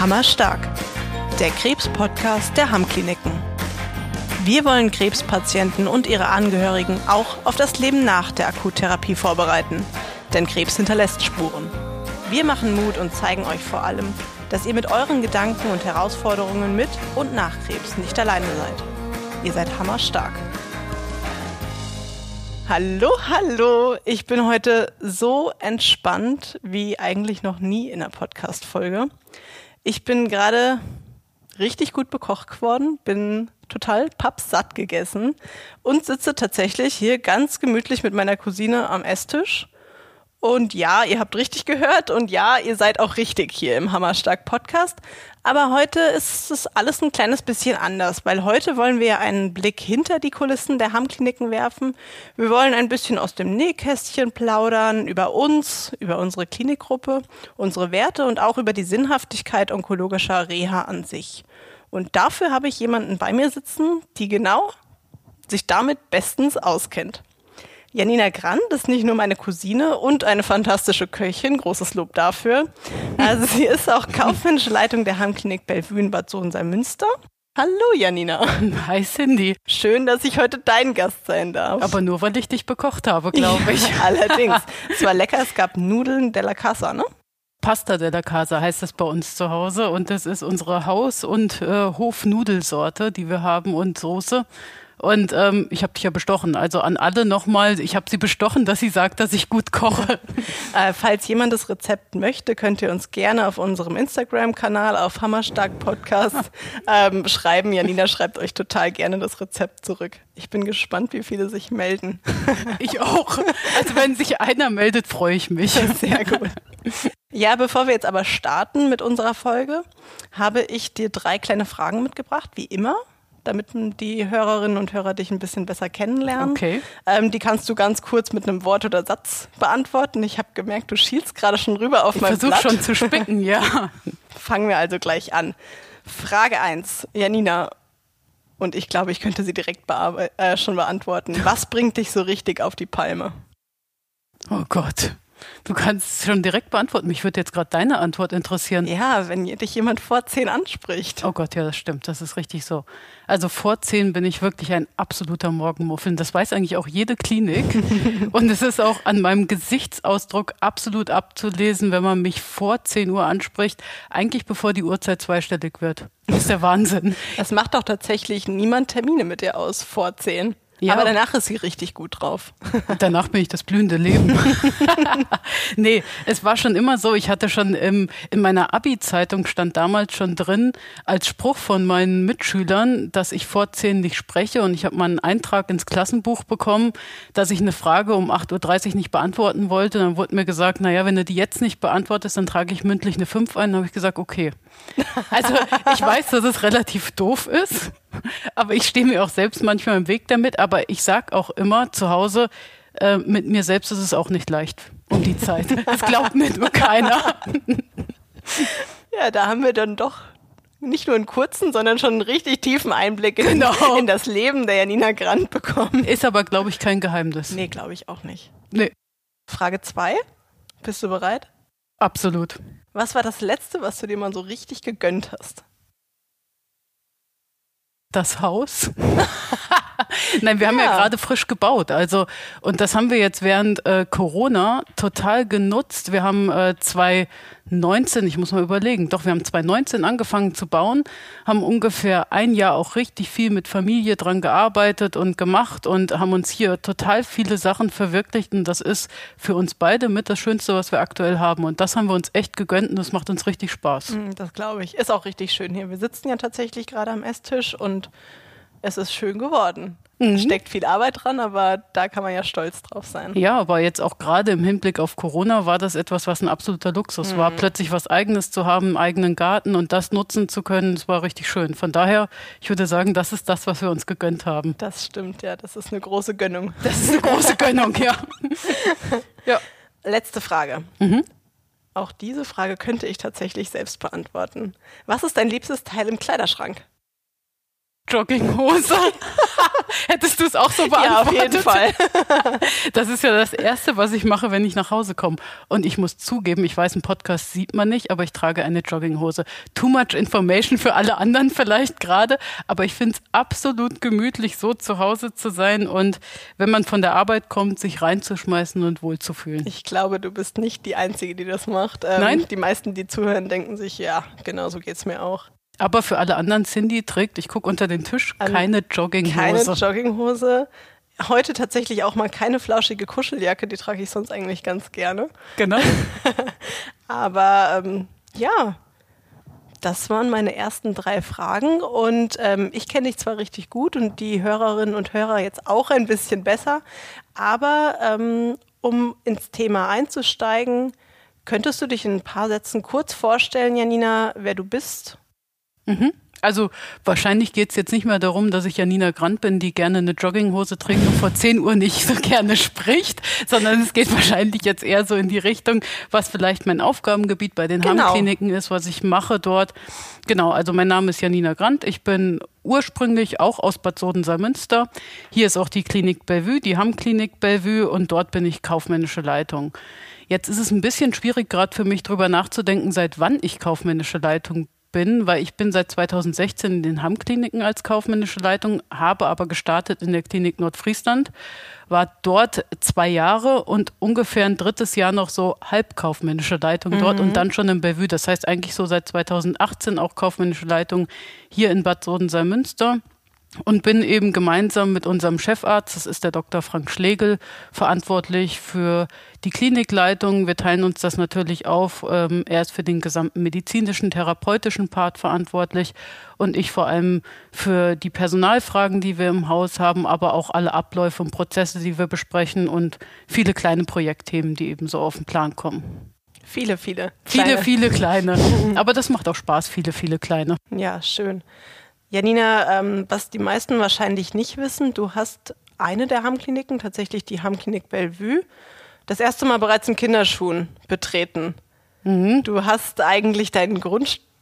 Hammerstark, der Krebs-Podcast der Hammkliniken. Wir wollen Krebspatienten und ihre Angehörigen auch auf das Leben nach der Akuttherapie vorbereiten, denn Krebs hinterlässt Spuren. Wir machen Mut und zeigen euch vor allem, dass ihr mit euren Gedanken und Herausforderungen mit und nach Krebs nicht alleine seid. Ihr seid hammerstark. Hallo, hallo. Ich bin heute so entspannt wie eigentlich noch nie in der Podcast-Folge. Ich bin gerade richtig gut bekocht geworden, bin total pappsatt gegessen und sitze tatsächlich hier ganz gemütlich mit meiner Cousine am Esstisch und ja, ihr habt richtig gehört und ja, ihr seid auch richtig hier im Hammerstark Podcast. Aber heute ist es alles ein kleines bisschen anders, weil heute wollen wir einen Blick hinter die Kulissen der Hammkliniken werfen. Wir wollen ein bisschen aus dem Nähkästchen plaudern über uns, über unsere Klinikgruppe, unsere Werte und auch über die Sinnhaftigkeit onkologischer Reha an sich. Und dafür habe ich jemanden bei mir sitzen, die genau sich damit bestens auskennt. Janina Grant ist nicht nur meine Cousine und eine fantastische Köchin, großes Lob dafür. Also sie ist auch kaufmännische Leitung der Heimklinik Bellevue in Bad Sohn-Münster. Hallo Janina. Hi Cindy. Schön, dass ich heute dein Gast sein darf. Aber nur, weil ich dich bekocht habe, glaube ich. Ja, allerdings. Es war lecker, es gab Nudeln della Casa, ne? Pasta della Casa heißt das bei uns zu Hause und das ist unsere Haus- und äh, Hofnudelsorte, die wir haben und Soße. Und ähm, ich habe dich ja bestochen. Also an alle nochmal, ich habe sie bestochen, dass sie sagt, dass ich gut koche. äh, falls jemand das Rezept möchte, könnt ihr uns gerne auf unserem Instagram-Kanal auf Hammerstark Podcast ähm, schreiben. Janina schreibt euch total gerne das Rezept zurück. Ich bin gespannt, wie viele sich melden. ich auch. Also wenn sich einer meldet, freue ich mich. Sehr gut. Ja, bevor wir jetzt aber starten mit unserer Folge, habe ich dir drei kleine Fragen mitgebracht, wie immer damit die Hörerinnen und Hörer dich ein bisschen besser kennenlernen. Okay. Ähm, die kannst du ganz kurz mit einem Wort oder Satz beantworten. Ich habe gemerkt, du schielst gerade schon rüber auf ich mein Blatt. Ich versuche schon zu spicken, ja. Fangen wir also gleich an. Frage 1. Janina, und ich glaube, ich könnte sie direkt äh, schon beantworten. Was bringt dich so richtig auf die Palme? Oh Gott. Du kannst schon direkt beantworten. Mich würde jetzt gerade deine Antwort interessieren. Ja, wenn dich jemand vor zehn anspricht. Oh Gott, ja, das stimmt. Das ist richtig so. Also vor zehn bin ich wirklich ein absoluter Morgenmuffin. Das weiß eigentlich auch jede Klinik. Und es ist auch an meinem Gesichtsausdruck absolut abzulesen, wenn man mich vor zehn Uhr anspricht. Eigentlich bevor die Uhrzeit zweistellig wird. Das ist der Wahnsinn. Das macht doch tatsächlich niemand Termine mit dir aus vor zehn. Ja. Aber danach ist sie richtig gut drauf. Danach bin ich das blühende Leben. nee, es war schon immer so. Ich hatte schon im, in meiner Abi-Zeitung stand damals schon drin als Spruch von meinen Mitschülern, dass ich vor zehn nicht spreche. Und ich habe mal einen Eintrag ins Klassenbuch bekommen, dass ich eine Frage um 8.30 Uhr nicht beantworten wollte. Dann wurde mir gesagt, naja, wenn du die jetzt nicht beantwortest, dann trage ich mündlich eine 5 ein. Dann habe ich gesagt, okay. Also ich weiß, dass es relativ doof ist. Aber ich stehe mir auch selbst manchmal im Weg damit. Aber ich sage auch immer zu Hause, äh, mit mir selbst ist es auch nicht leicht um die Zeit. Das glaubt mir nur keiner. Ja, da haben wir dann doch nicht nur einen kurzen, sondern schon einen richtig tiefen Einblick in, genau. in das Leben der Janina Grant bekommen. Ist aber, glaube ich, kein Geheimnis. Nee, glaube ich auch nicht. Nee. Frage zwei. Bist du bereit? Absolut. Was war das Letzte, was du dir mal so richtig gegönnt hast? Das Haus. Nein, wir haben ja, ja gerade frisch gebaut. Also, und das haben wir jetzt während äh, Corona total genutzt. Wir haben äh, zwei 19, ich muss mal überlegen, doch wir haben 2019 angefangen zu bauen, haben ungefähr ein Jahr auch richtig viel mit Familie dran gearbeitet und gemacht und haben uns hier total viele Sachen verwirklicht und das ist für uns beide mit das Schönste, was wir aktuell haben und das haben wir uns echt gegönnt und das macht uns richtig Spaß. Mm, das glaube ich. Ist auch richtig schön hier. Wir sitzen ja tatsächlich gerade am Esstisch und es ist schön geworden. Mhm. Steckt viel Arbeit dran, aber da kann man ja stolz drauf sein. Ja, aber jetzt auch gerade im Hinblick auf Corona war das etwas, was ein absoluter Luxus mhm. war. Plötzlich was Eigenes zu haben, einen eigenen Garten und das nutzen zu können, das war richtig schön. Von daher, ich würde sagen, das ist das, was wir uns gegönnt haben. Das stimmt, ja. Das ist eine große Gönnung. Das ist eine große Gönnung, ja. ja. Letzte Frage. Mhm. Auch diese Frage könnte ich tatsächlich selbst beantworten. Was ist dein liebstes Teil im Kleiderschrank? Jogginghose. Hättest du es auch so beantwortet? Ja, auf jeden Fall. das ist ja das Erste, was ich mache, wenn ich nach Hause komme. Und ich muss zugeben, ich weiß, im Podcast sieht man nicht, aber ich trage eine Jogginghose. Too much information für alle anderen vielleicht gerade, aber ich finde es absolut gemütlich, so zu Hause zu sein und wenn man von der Arbeit kommt, sich reinzuschmeißen und wohlzufühlen. Ich glaube, du bist nicht die Einzige, die das macht. Ähm, Nein? Die meisten, die zuhören, denken sich, ja, genau so geht's mir auch. Aber für alle anderen, Cindy trägt, ich gucke unter den Tisch, keine Jogginghose. Keine Jogginghose. Heute tatsächlich auch mal keine flauschige Kuscheljacke, die trage ich sonst eigentlich ganz gerne. genau. Aber ähm, ja, das waren meine ersten drei Fragen und ähm, ich kenne dich zwar richtig gut und die Hörerinnen und Hörer jetzt auch ein bisschen besser, aber ähm, um ins Thema einzusteigen, könntest du dich in ein paar Sätzen kurz vorstellen, Janina, wer du bist? Also wahrscheinlich geht's jetzt nicht mehr darum, dass ich Janina Grant bin, die gerne eine Jogginghose trägt und vor 10 Uhr nicht so gerne spricht, sondern es geht wahrscheinlich jetzt eher so in die Richtung, was vielleicht mein Aufgabengebiet bei den Genau. Harmkliniken ist, was ich mache dort. Genau, also mein Name ist Janina Grant. Ich bin ursprünglich auch aus Bad Soden-Salmünster. Hier ist auch die Klinik Bellevue, die Hamm-Klinik Bellevue und dort bin ich kaufmännische Leitung. Jetzt ist es ein bisschen schwierig, gerade für mich drüber nachzudenken, seit wann ich kaufmännische Leitung bin, weil ich bin seit 2016 in den Hamm-Kliniken als kaufmännische Leitung, habe aber gestartet in der Klinik Nordfriesland, war dort zwei Jahre und ungefähr ein drittes Jahr noch so halbkaufmännische Leitung dort und dann schon in Bellevue. Das heißt eigentlich so seit 2018 auch kaufmännische Leitung hier in Bad Soden-Salmünster und bin eben gemeinsam mit unserem Chefarzt, das ist der Dr. Frank Schlegel, verantwortlich für die Klinikleitung. Wir teilen uns das natürlich auf. Ähm, er ist für den gesamten medizinischen, therapeutischen Part verantwortlich und ich vor allem für die Personalfragen, die wir im Haus haben, aber auch alle Abläufe und Prozesse, die wir besprechen und viele kleine Projektthemen, die eben so auf den Plan kommen. Viele, viele. Viele, kleine- viele kleine. Aber das macht auch Spaß, viele, viele kleine. Ja, schön. Janina, ähm, was die meisten wahrscheinlich nicht wissen, du hast eine der Hamm-Kliniken, tatsächlich die Hamm-Klinik Bellevue, das erste Mal bereits in Kinderschuhen betreten. Du hast eigentlich deinen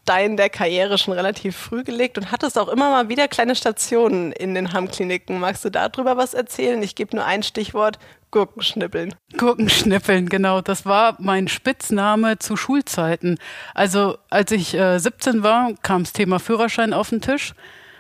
Grundstein der Karriere schon relativ früh gelegt und hattest auch immer mal wieder kleine Stationen in den Hamm-Kliniken. Magst du darüber was erzählen? Ich gebe nur ein Stichwort, Gurkenschnippeln. Gurkenschnippeln, genau. Das war mein Spitzname zu Schulzeiten. Also als ich äh, 17 war, kam das Thema Führerschein auf den Tisch.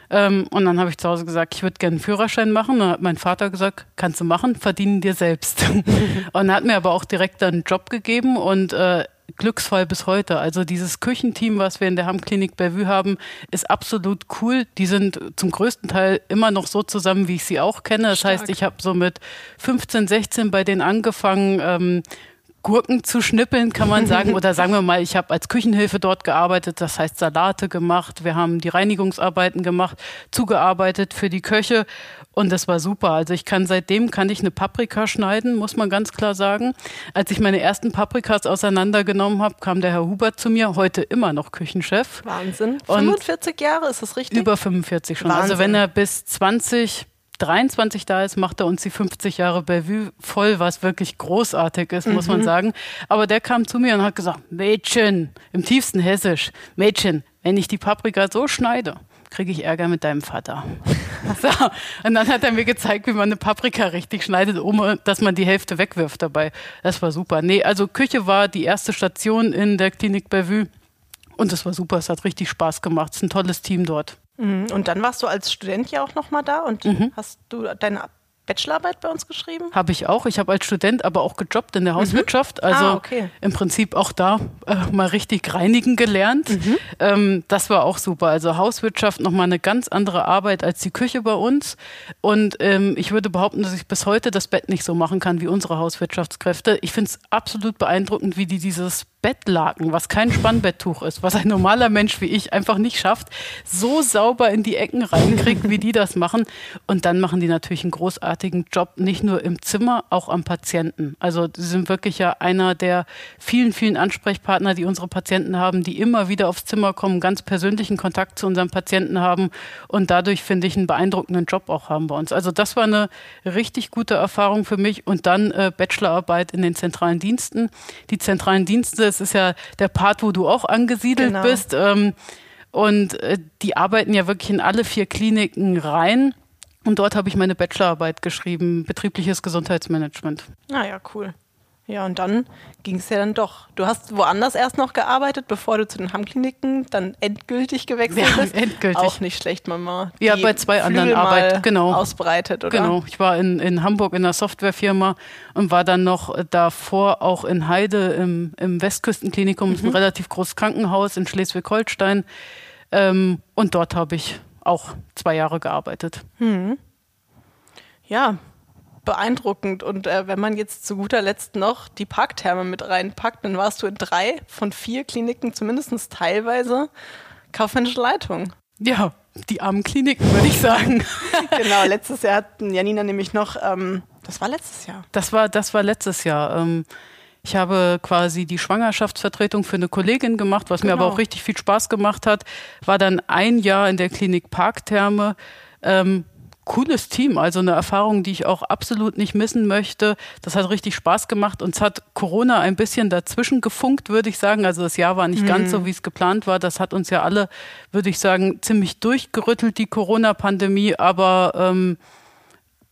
Ähm, und dann habe ich zu Hause gesagt, ich würde gerne einen Führerschein machen. Dann hat mein Vater gesagt, kannst du machen, verdienen dir selbst. und hat mir aber auch direkt einen Job gegeben und äh, Glücksfall bis heute. Also dieses Küchenteam, was wir in der Hamm-Klinik Bellevue haben, ist absolut cool. Die sind zum größten Teil immer noch so zusammen, wie ich sie auch kenne. Das heißt, ich habe so mit 15, 16 bei denen angefangen, ähm, Gurken zu schnippeln, kann man sagen. Oder sagen wir mal, ich habe als Küchenhilfe dort gearbeitet, das heißt Salate gemacht, wir haben die Reinigungsarbeiten gemacht, zugearbeitet für die Köche und das war super. Also ich kann seitdem kann ich eine Paprika schneiden, muss man ganz klar sagen. Als ich meine ersten Paprikas auseinandergenommen habe, kam der Herr Hubert zu mir, heute immer noch Küchenchef. Wahnsinn. Und 45 Jahre, ist das richtig? Über 45 schon. Also Wahnsinn. wenn er bis 20 23 da ist, macht er uns die 50 Jahre Bellevue voll, was wirklich großartig ist, muss Mhm. man sagen. Aber der kam zu mir und hat gesagt, Mädchen, im tiefsten Hessisch, Mädchen, wenn ich die Paprika so schneide, kriege ich Ärger mit deinem Vater. so, und dann hat er mir gezeigt, wie man eine Paprika richtig schneidet, ohne dass man die Hälfte wegwirft dabei. Das war super. Nee, also Küche war die erste Station in der Klinik Bellevue. Und es war super, es hat richtig Spaß gemacht. Es ist ein tolles Team dort. Mhm. Und dann warst du als Student ja auch noch mal da und hast du deine Bachelorarbeit bei uns geschrieben? Habe ich auch. Ich habe als Student aber auch gejobbt in der Hauswirtschaft. Also Ah, okay. im Prinzip auch da äh, mal richtig reinigen gelernt. Ähm, das war auch super. Also Hauswirtschaft nochmal eine ganz andere Arbeit als die Küche bei uns. Und ähm, ich würde behaupten, dass ich bis heute das Bett nicht so machen kann wie unsere Hauswirtschaftskräfte. Ich finde es absolut beeindruckend, wie die dieses Bettlaken, was kein Spannbetttuch ist, was ein normaler Mensch wie ich einfach nicht schafft, so sauber in die Ecken reinkriegt, wie die das machen. Und dann machen die natürlich einen großartigen Job, nicht nur im Zimmer, auch am Patienten. Also sie sind wirklich ja einer der vielen, vielen Ansprechpartner, die unsere Patienten haben, die immer wieder aufs Zimmer kommen, ganz persönlichen Kontakt zu unseren Patienten haben und dadurch, finde ich, einen beeindruckenden Job auch haben bei uns. Also das war eine richtig gute Erfahrung für mich. Und dann äh, Bachelorarbeit in den zentralen Diensten. Die zentralen Dienste, es ist ja der Part, wo du auch angesiedelt Genau. bist. Ähm, und äh, die arbeiten ja wirklich in alle vier Kliniken rein. Und dort habe ich meine Bachelorarbeit geschrieben, betriebliches Gesundheitsmanagement. Ah ja, cool. Ja, und dann ging es ja dann doch. Du hast woanders erst noch gearbeitet, bevor du zu den Hammkliniken dann endgültig gewechselt Ja, bist. endgültig. Auch nicht schlecht, Mama. Ja, Die bei zwei anderen Flügel Arbeit- mal genau. Ausbreitet, oder? Genau, ich war in, in Hamburg in einer Softwarefirma und war dann noch davor auch in Heide im, im Westküstenklinikum, ist ein relativ großes Krankenhaus in Schleswig-Holstein. Ähm, und dort habe ich auch zwei Jahre gearbeitet. Ja, beeindruckend. Und äh, wenn man jetzt zu guter Letzt noch die Parktherme mit reinpackt, dann warst du in drei von vier Kliniken, zumindest teilweise, kaufmännische Leitung. Ja, die armen Kliniken, würde ich sagen. genau, letztes Jahr hatten Janina nämlich noch, ähm, das war letztes Jahr. Das war, das war letztes Jahr. Ähm, ich habe quasi die Schwangerschaftsvertretung für eine Kollegin gemacht, was mir aber Genau. auch richtig viel Spaß gemacht hat. War dann ein Jahr in der Klinik Parktherme. Ähm, cooles Team, also eine Erfahrung, die ich auch absolut nicht missen möchte. Das hat richtig Spaß gemacht. Uns hat Corona ein bisschen dazwischen gefunkt, würde ich sagen. Also das Jahr war nicht ganz so, wie es geplant war. Das hat uns ja alle, würde ich sagen, ziemlich durchgerüttelt, die Corona-Pandemie. Aber ähm,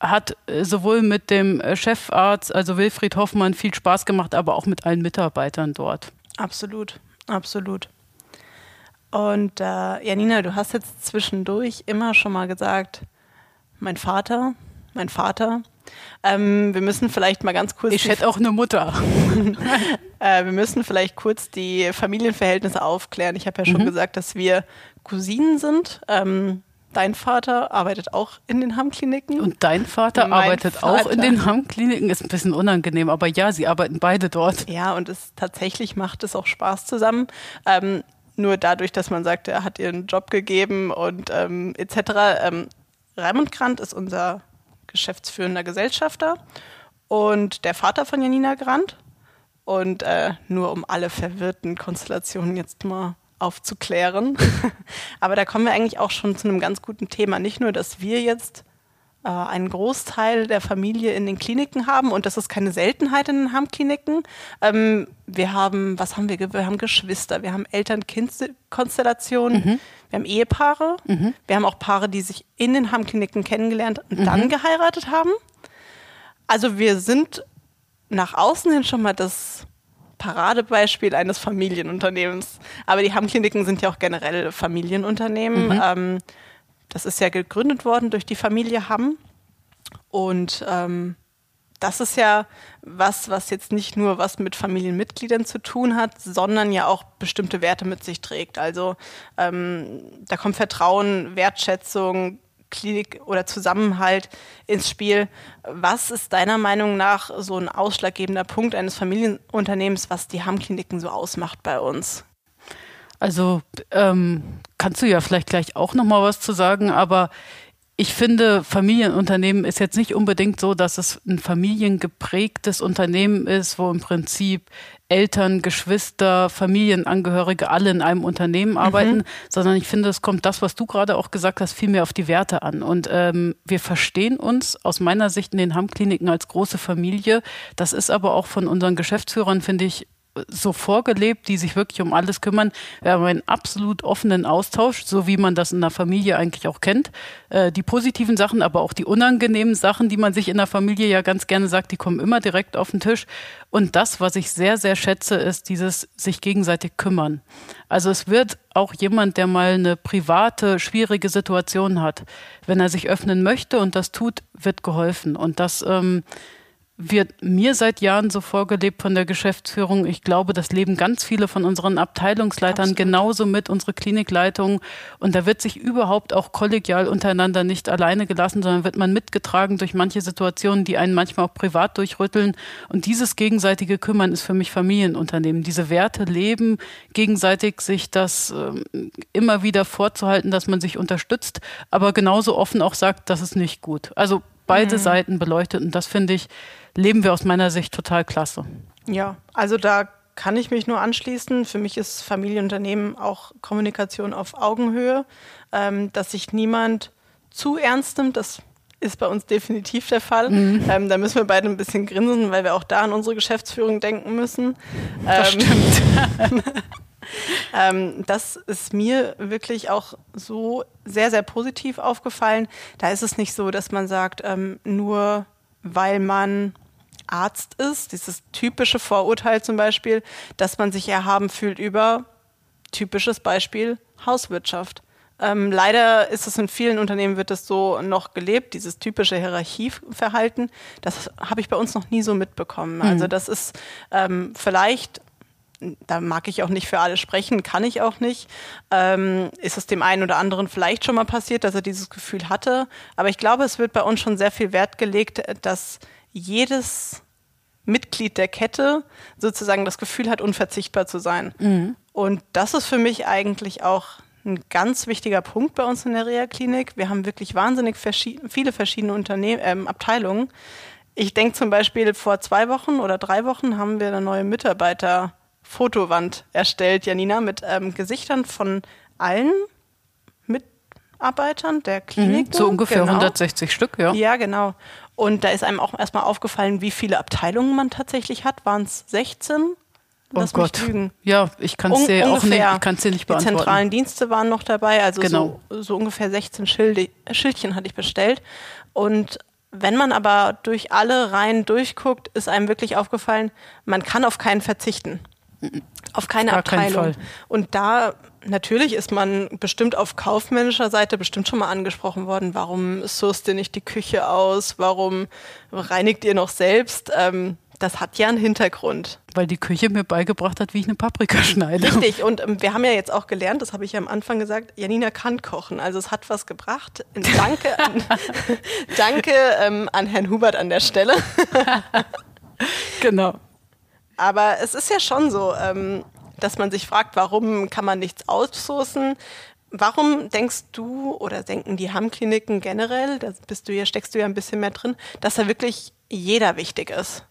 hat äh, sowohl mit dem Chefarzt, also Wilfried Hoffmann, viel Spaß gemacht, aber auch mit allen Mitarbeitern dort. Absolut, absolut. Und äh, Janina, du hast jetzt zwischendurch immer schon mal gesagt, mein Vater, mein Vater. Ähm, wir müssen vielleicht mal ganz kurz. Ich hätte auch eine Mutter. Äh, wir müssen vielleicht kurz die Familienverhältnisse aufklären. Ich habe ja schon Mhm. gesagt, dass wir Cousinen sind. Ähm, dein Vater arbeitet auch in den Hammkliniken. Und dein Vater Mein arbeitet auch Vater. in den Hammkliniken. Ist ein bisschen unangenehm, aber ja, sie arbeiten beide dort. ja, und es tatsächlich macht es auch Spaß zusammen. Ähm, nur dadurch, dass man sagt, er hat ihr einen Job gegeben und ähm, etc. Ähm, Raimund Grant ist unser geschäftsführender Gesellschafter und der Vater von Janina Grant. Und äh, nur um alle verwirrten Konstellationen jetzt mal aufzuklären. Aber da kommen wir eigentlich auch schon zu einem ganz guten Thema. Nicht nur, dass wir jetzt äh, einen Großteil der Familie in den Kliniken haben und das ist keine Seltenheit in den Hammkliniken. Ähm, wir haben, was haben wir? Wir haben Geschwister, wir haben Eltern-Kind-Konstellationen, wir haben Ehepaare, wir haben auch Paare, die sich in den Hammkliniken kennengelernt und dann geheiratet haben. Also wir sind nach außen hin schon mal das Paradebeispiel eines Familienunternehmens. Aber die Hammkliniken sind ja auch generell Familienunternehmen. Ähm, das ist ja gegründet worden durch die Familie Hamm. Und ähm, das ist ja was, was jetzt nicht nur was mit Familienmitgliedern zu tun hat, sondern ja auch bestimmte Werte mit sich trägt. Also ähm, da kommt Vertrauen, Wertschätzung, Klinik oder Zusammenhalt ins Spiel. Was ist deiner Meinung nach so ein ausschlaggebender Punkt eines Familienunternehmens, was die Hammkliniken so ausmacht bei uns? Also ähm, kannst du ja vielleicht gleich auch noch mal was zu sagen, aber ich finde, Familienunternehmen ist jetzt nicht unbedingt so, dass es ein familiengeprägtes Unternehmen ist, wo im Prinzip Eltern, Geschwister, Familienangehörige alle in einem Unternehmen arbeiten, sondern ich finde, es kommt das, was du gerade auch gesagt hast, viel mehr auf die Werte an. Und ähm, wir verstehen uns aus meiner Sicht in den Hammkliniken als große Familie. Das ist aber auch von unseren Geschäftsführern, finde ich, so vorgelebt, die sich wirklich um alles kümmern. Wir haben einen absolut offenen Austausch, so wie man das in der Familie eigentlich auch kennt. Äh, die positiven Sachen, aber auch die unangenehmen Sachen, die man sich in der Familie ja ganz gerne sagt, die kommen immer direkt auf den Tisch. Und das, was ich sehr, sehr schätze, ist dieses sich gegenseitig kümmern. Also es wird auch jemand, der mal eine private, schwierige Situation hat, wenn er sich öffnen möchte und das tut, wird geholfen. Und das ähm, wird mir seit Jahren so vorgelebt von der Geschäftsführung. Ich glaube, das leben ganz viele von unseren Abteilungsleitern Absolut. genauso mit, unsere Klinikleitung. Und da wird sich überhaupt auch kollegial untereinander nicht alleine gelassen, sondern wird man mitgetragen durch manche Situationen, die einen manchmal auch privat durchrütteln. Und dieses gegenseitige Kümmern ist für mich Familienunternehmen. Diese Werte leben, gegenseitig sich das ähm, immer wieder vorzuhalten, dass man sich unterstützt, aber genauso offen auch sagt, das ist nicht gut. Also beide Seiten beleuchtet und das finde ich, leben wir aus meiner Sicht total klasse. Ja, also da kann ich mich nur anschließen. Für mich ist Familienunternehmen auch Kommunikation auf Augenhöhe, ähm, dass sich niemand zu ernst nimmt. Das ist bei uns definitiv der Fall. Ähm, da müssen wir beide ein bisschen grinsen, weil wir auch da an unsere Geschäftsführung denken müssen. Das Ähm, stimmt. ähm, das ist mir wirklich auch so sehr, sehr positiv aufgefallen. Da ist es nicht so, dass man sagt, ähm, nur weil man Arzt ist, dieses typische Vorurteil zum Beispiel, dass man sich erhaben fühlt über typisches Beispiel Hauswirtschaft. Ähm, leider ist es in vielen Unternehmen wird es so noch gelebt, dieses typische Hierarchieverhalten. Das habe ich bei uns noch nie so mitbekommen. Mhm. Also das ist ähm, vielleicht da mag ich auch nicht für alle sprechen, kann ich auch nicht. Ähm, ist es dem einen oder anderen vielleicht schon mal passiert, dass er dieses Gefühl hatte. Aber ich glaube, es wird bei uns schon sehr viel Wert gelegt, dass jedes Mitglied der Kette sozusagen das Gefühl hat, unverzichtbar zu sein. Mhm. Und das ist für mich eigentlich auch ein ganz wichtiger Punkt bei uns in der Reha-Klinik. Wir haben wirklich wahnsinnig verschied viele verschiedene Unternehmen, ähm, Abteilungen. Ich denke zum Beispiel, vor zwei Wochen oder drei Wochen haben wir eine neue Mitarbeiter-Fotowand erstellt, Janina, mit ähm, Gesichtern von allen Mitarbeitern der Klinik. Mhm, so ungefähr genau. 160 Stück, ja. Ja, genau. Und da ist einem auch erstmal aufgefallen, wie viele Abteilungen man tatsächlich hat. Waren es 16? Lass oh Gott. Ja, ich kann es dir auch nicht, ich kann's dir nicht beantworten. Die zentralen Dienste waren noch dabei, also genau. so, so ungefähr 16 Schilde, Schildchen hatte ich bestellt. Und wenn man aber durch alle Reihen durchguckt, ist einem wirklich aufgefallen, man kann auf keinen verzichten. Auf keine Gar Abteilung. Und da natürlich ist man bestimmt auf kaufmännischer Seite bestimmt schon mal angesprochen worden, warum sourst ihr nicht die Küche aus? Warum reinigt ihr noch selbst? Ähm, das hat ja einen Hintergrund. Weil die Küche mir beigebracht hat, wie ich eine Paprika schneide. Richtig, und ähm, wir haben ja jetzt auch gelernt, das habe ich ja am Anfang gesagt, Janina kann kochen. Also es hat was gebracht. Danke, an, danke ähm, an Herrn Hubert an der Stelle. genau. Aber es ist ja schon so, ähm, dass man sich fragt, warum kann man nichts outsourcen? Warum denkst du oder denken die Hammkliniken generell, da bist du ja, steckst du ja ein bisschen mehr drin, dass da wirklich jeder wichtig ist?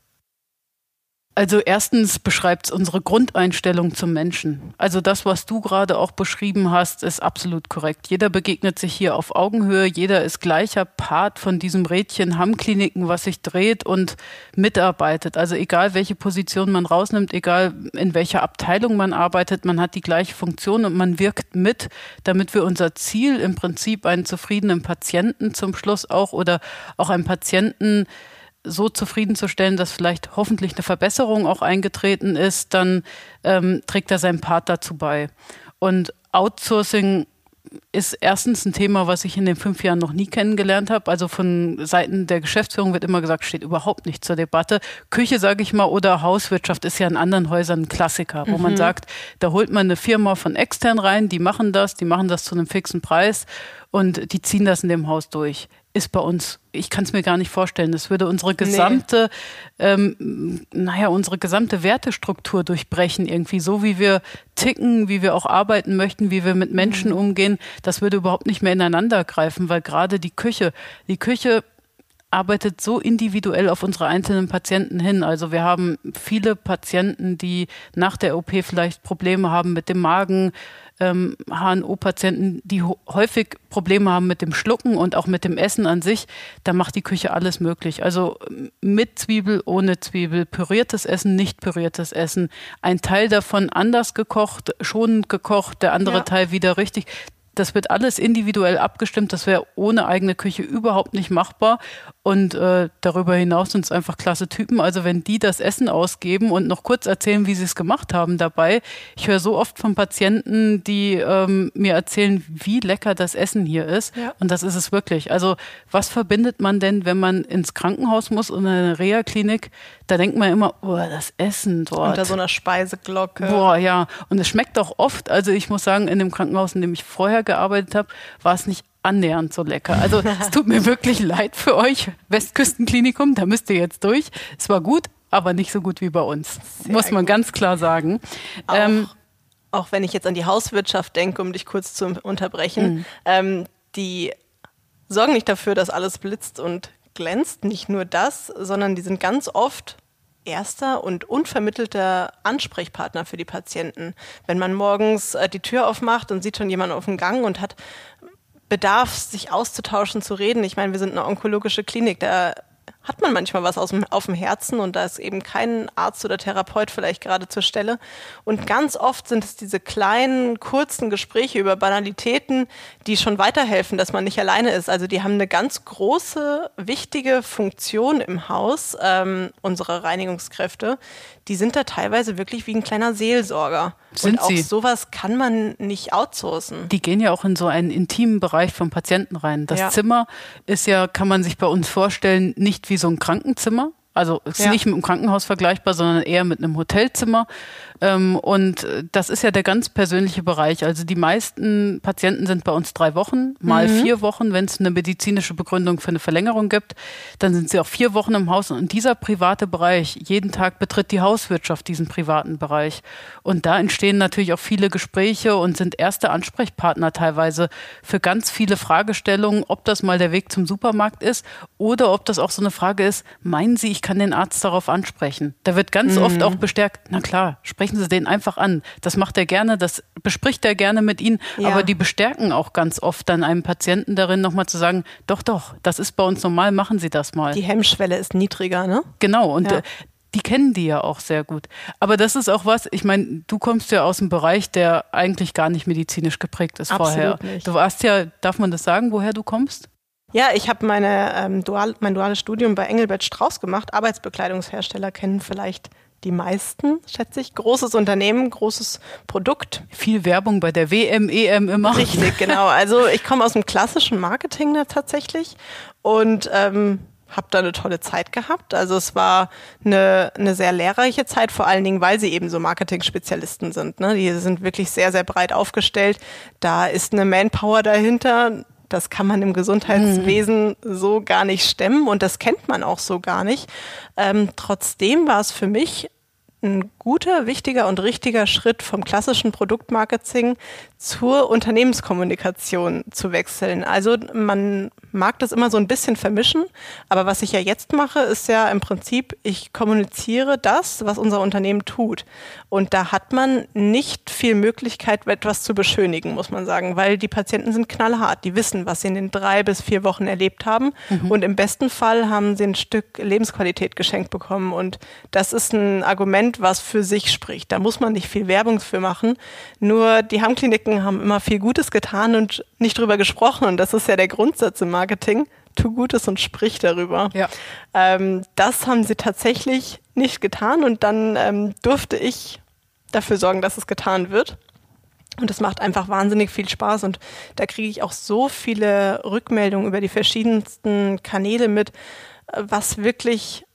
Also erstens beschreibt es unsere Grundeinstellung zum Menschen. Also das, was du gerade auch beschrieben hast, ist absolut korrekt. Jeder begegnet sich hier auf Augenhöhe, jeder ist gleicher Part von diesem Rädchen Hammkliniken, was sich dreht und mitarbeitet. Also egal, welche Position man rausnimmt, egal in welcher Abteilung man arbeitet, man hat die gleiche Funktion und man wirkt mit, damit wir unser Ziel im Prinzip einen zufriedenen Patienten zum Schluss auch oder auch einen Patienten so zufriedenzustellen, dass vielleicht hoffentlich eine Verbesserung auch eingetreten ist, dann ähm, trägt er seinen Part dazu bei. Und Outsourcing ist erstens ein Thema, was ich in den fünf Jahren noch nie kennengelernt habe. Also von Seiten der Geschäftsführung wird immer gesagt, steht überhaupt nicht zur Debatte. Küche, sage ich mal, oder Hauswirtschaft ist ja in anderen Häusern ein Klassiker, wo mhm. man sagt, da holt man eine Firma von extern rein, die machen das, die machen das zu einem fixen Preis und die ziehen das in dem Haus durch ist bei uns, ich kann es mir gar nicht vorstellen. Das würde unsere gesamte, nee. ähm, naja, unsere gesamte Wertestruktur durchbrechen, irgendwie so wie wir ticken, wie wir auch arbeiten möchten, wie wir mit Menschen mhm. umgehen. Das würde überhaupt nicht mehr ineinander greifen, weil gerade die Küche, die Küche arbeitet so individuell auf unsere einzelnen Patienten hin. Also wir haben viele Patienten, die nach der OP vielleicht Probleme haben mit dem Magen, ähm, HNO-Patienten, die häufig Probleme haben mit dem Schlucken und auch mit dem Essen an sich, da macht die Küche alles möglich. Also mit Zwiebel, ohne Zwiebel, püriertes Essen, nicht püriertes Essen, ein Teil davon anders gekocht, schonend gekocht, der andere ja. Teil wieder richtig. Das wird alles individuell abgestimmt. Das wäre ohne eigene Küche überhaupt nicht machbar. Und äh, darüber hinaus sind es einfach klasse Typen. Also wenn die das Essen ausgeben und noch kurz erzählen, wie sie es gemacht haben dabei. Ich höre so oft von Patienten, die ähm, mir erzählen, wie lecker das Essen hier ist. Ja. Und das ist es wirklich. Also was verbindet man denn, wenn man ins Krankenhaus muss und in eine Reha-Klinik? Da denkt man immer, oh, das Essen dort. Unter so einer Speiseglocke. Boah, ja. Und es schmeckt auch oft. Also ich muss sagen, in dem Krankenhaus, in dem ich vorher gearbeitet habe, war es nicht annähernd so lecker. Also es tut mir wirklich leid für euch, Westküstenklinikum, da müsst ihr jetzt durch. Es war gut, aber nicht so gut wie bei uns, Sehr muss man gut. ganz klar sagen. Auch, ähm, auch, wenn ich jetzt an die Hauswirtschaft denke, um dich kurz zu unterbrechen, mhm. ähm, die sorgen nicht dafür, dass alles blitzt und glänzt. Nicht nur das, sondern die sind ganz oft erster und unvermittelter Ansprechpartner für die Patienten. Wenn man morgens äh, die Tür aufmacht und sieht schon jemanden auf dem Gang und hat Bedarf, sich auszutauschen, zu reden. Ich meine, wir sind eine onkologische Klinik, da hat man manchmal was aus dem, auf dem Herzen und da ist eben kein Arzt oder Therapeut vielleicht gerade zur Stelle. Und ganz oft sind es diese kleinen, kurzen Gespräche über Banalitäten, die schon weiterhelfen, dass man nicht alleine ist. Also die haben eine ganz große, wichtige Funktion im Haus, ähm, unsere Reinigungskräfte. Die sind da teilweise wirklich wie ein kleiner Seelsorger. Sind und auch sie? sowas kann man nicht outsourcen. Die gehen ja auch in so einen intimen Bereich vom Patienten rein. Das Ja. Zimmer ist ja, kann man sich bei uns vorstellen, nicht wie so ein Krankenzimmer. Also ist Ja. nicht mit einem Krankenhaus vergleichbar, sondern eher mit einem Hotelzimmer. Ähm, und äh, das ist ja der ganz persönliche Bereich. Also die meisten Patienten sind bei uns drei Wochen, mal Mhm. vier Wochen, wenn es eine medizinische Begründung für eine Verlängerung gibt. Dann sind sie auch vier Wochen im Haus. Und dieser private Bereich, jeden Tag betritt die Hauswirtschaft diesen privaten Bereich. Und da entstehen natürlich auch viele Gespräche und sind erste Ansprechpartner teilweise für ganz viele Fragestellungen, ob das mal der Weg zum Supermarkt ist oder ob das auch so eine Frage ist, meinen Sie, ich kann den Arzt darauf ansprechen? Da wird ganz oft Mhm. auch bestärkt, na klar, sprechen Sie den einfach an. Das macht er gerne, das bespricht er gerne mit Ihnen, Ja. aber die bestärken auch ganz oft dann einem Patienten darin, nochmal zu sagen, doch, doch, das ist bei uns normal, machen Sie das mal. Die Hemmschwelle ist niedriger, ne? Genau, und Ja. äh, die kennen die ja auch sehr gut. Aber das ist auch was, ich meine, du kommst ja aus einem Bereich, der eigentlich gar nicht medizinisch geprägt ist Absolut vorher. nicht. Du warst ja, darf man das sagen, woher du kommst? Ja, ich habe meine ähm, Dual, mein duales Studium bei Engelbert Strauß gemacht. Arbeitsbekleidungshersteller kennen vielleicht die meisten, schätze ich. Großes Unternehmen, großes Produkt. Viel Werbung bei der WM, EM immer. Richtig, genau. Also ich komme aus dem klassischen Marketing tatsächlich und ähm, habe da eine tolle Zeit gehabt. Also es war eine, eine sehr lehrreiche Zeit, vor allen Dingen, weil sie eben so Marketing-Spezialisten sind. Ne? Die sind wirklich sehr, sehr breit aufgestellt. Da ist eine Manpower dahinter. Das kann man im Gesundheitswesen so gar nicht stemmen und das kennt man auch so gar nicht. Ähm, trotzdem war es für mich ein guter, wichtiger und richtiger Schritt vom klassischen Produktmarketing zur Unternehmenskommunikation zu wechseln. Also man mag das immer so ein bisschen vermischen, aber was ich ja jetzt mache, ist ja im Prinzip, ich kommuniziere das, was unser Unternehmen tut. Und da hat man nicht viel Möglichkeit, etwas zu beschönigen, muss man sagen, weil die Patienten sind knallhart. Die wissen, was sie in den drei bis vier Wochen erlebt haben. Und im besten Fall haben sie ein Stück Lebensqualität geschenkt bekommen. Und das ist ein Argument, was für sich spricht. Da muss man nicht viel Werbung für machen. Nur die Heimkliniken haben immer viel Gutes getan und nicht drüber gesprochen. Und das ist ja der Grundsatz im Marketing. Tu Gutes und sprich darüber. Ja. Ähm, das haben sie tatsächlich nicht getan und dann ähm, durfte ich dafür sorgen, dass es getan wird. Und es macht einfach wahnsinnig viel Spaß und da kriege ich auch so viele Rückmeldungen über die verschiedensten Kanäle mit, äh, was wirklich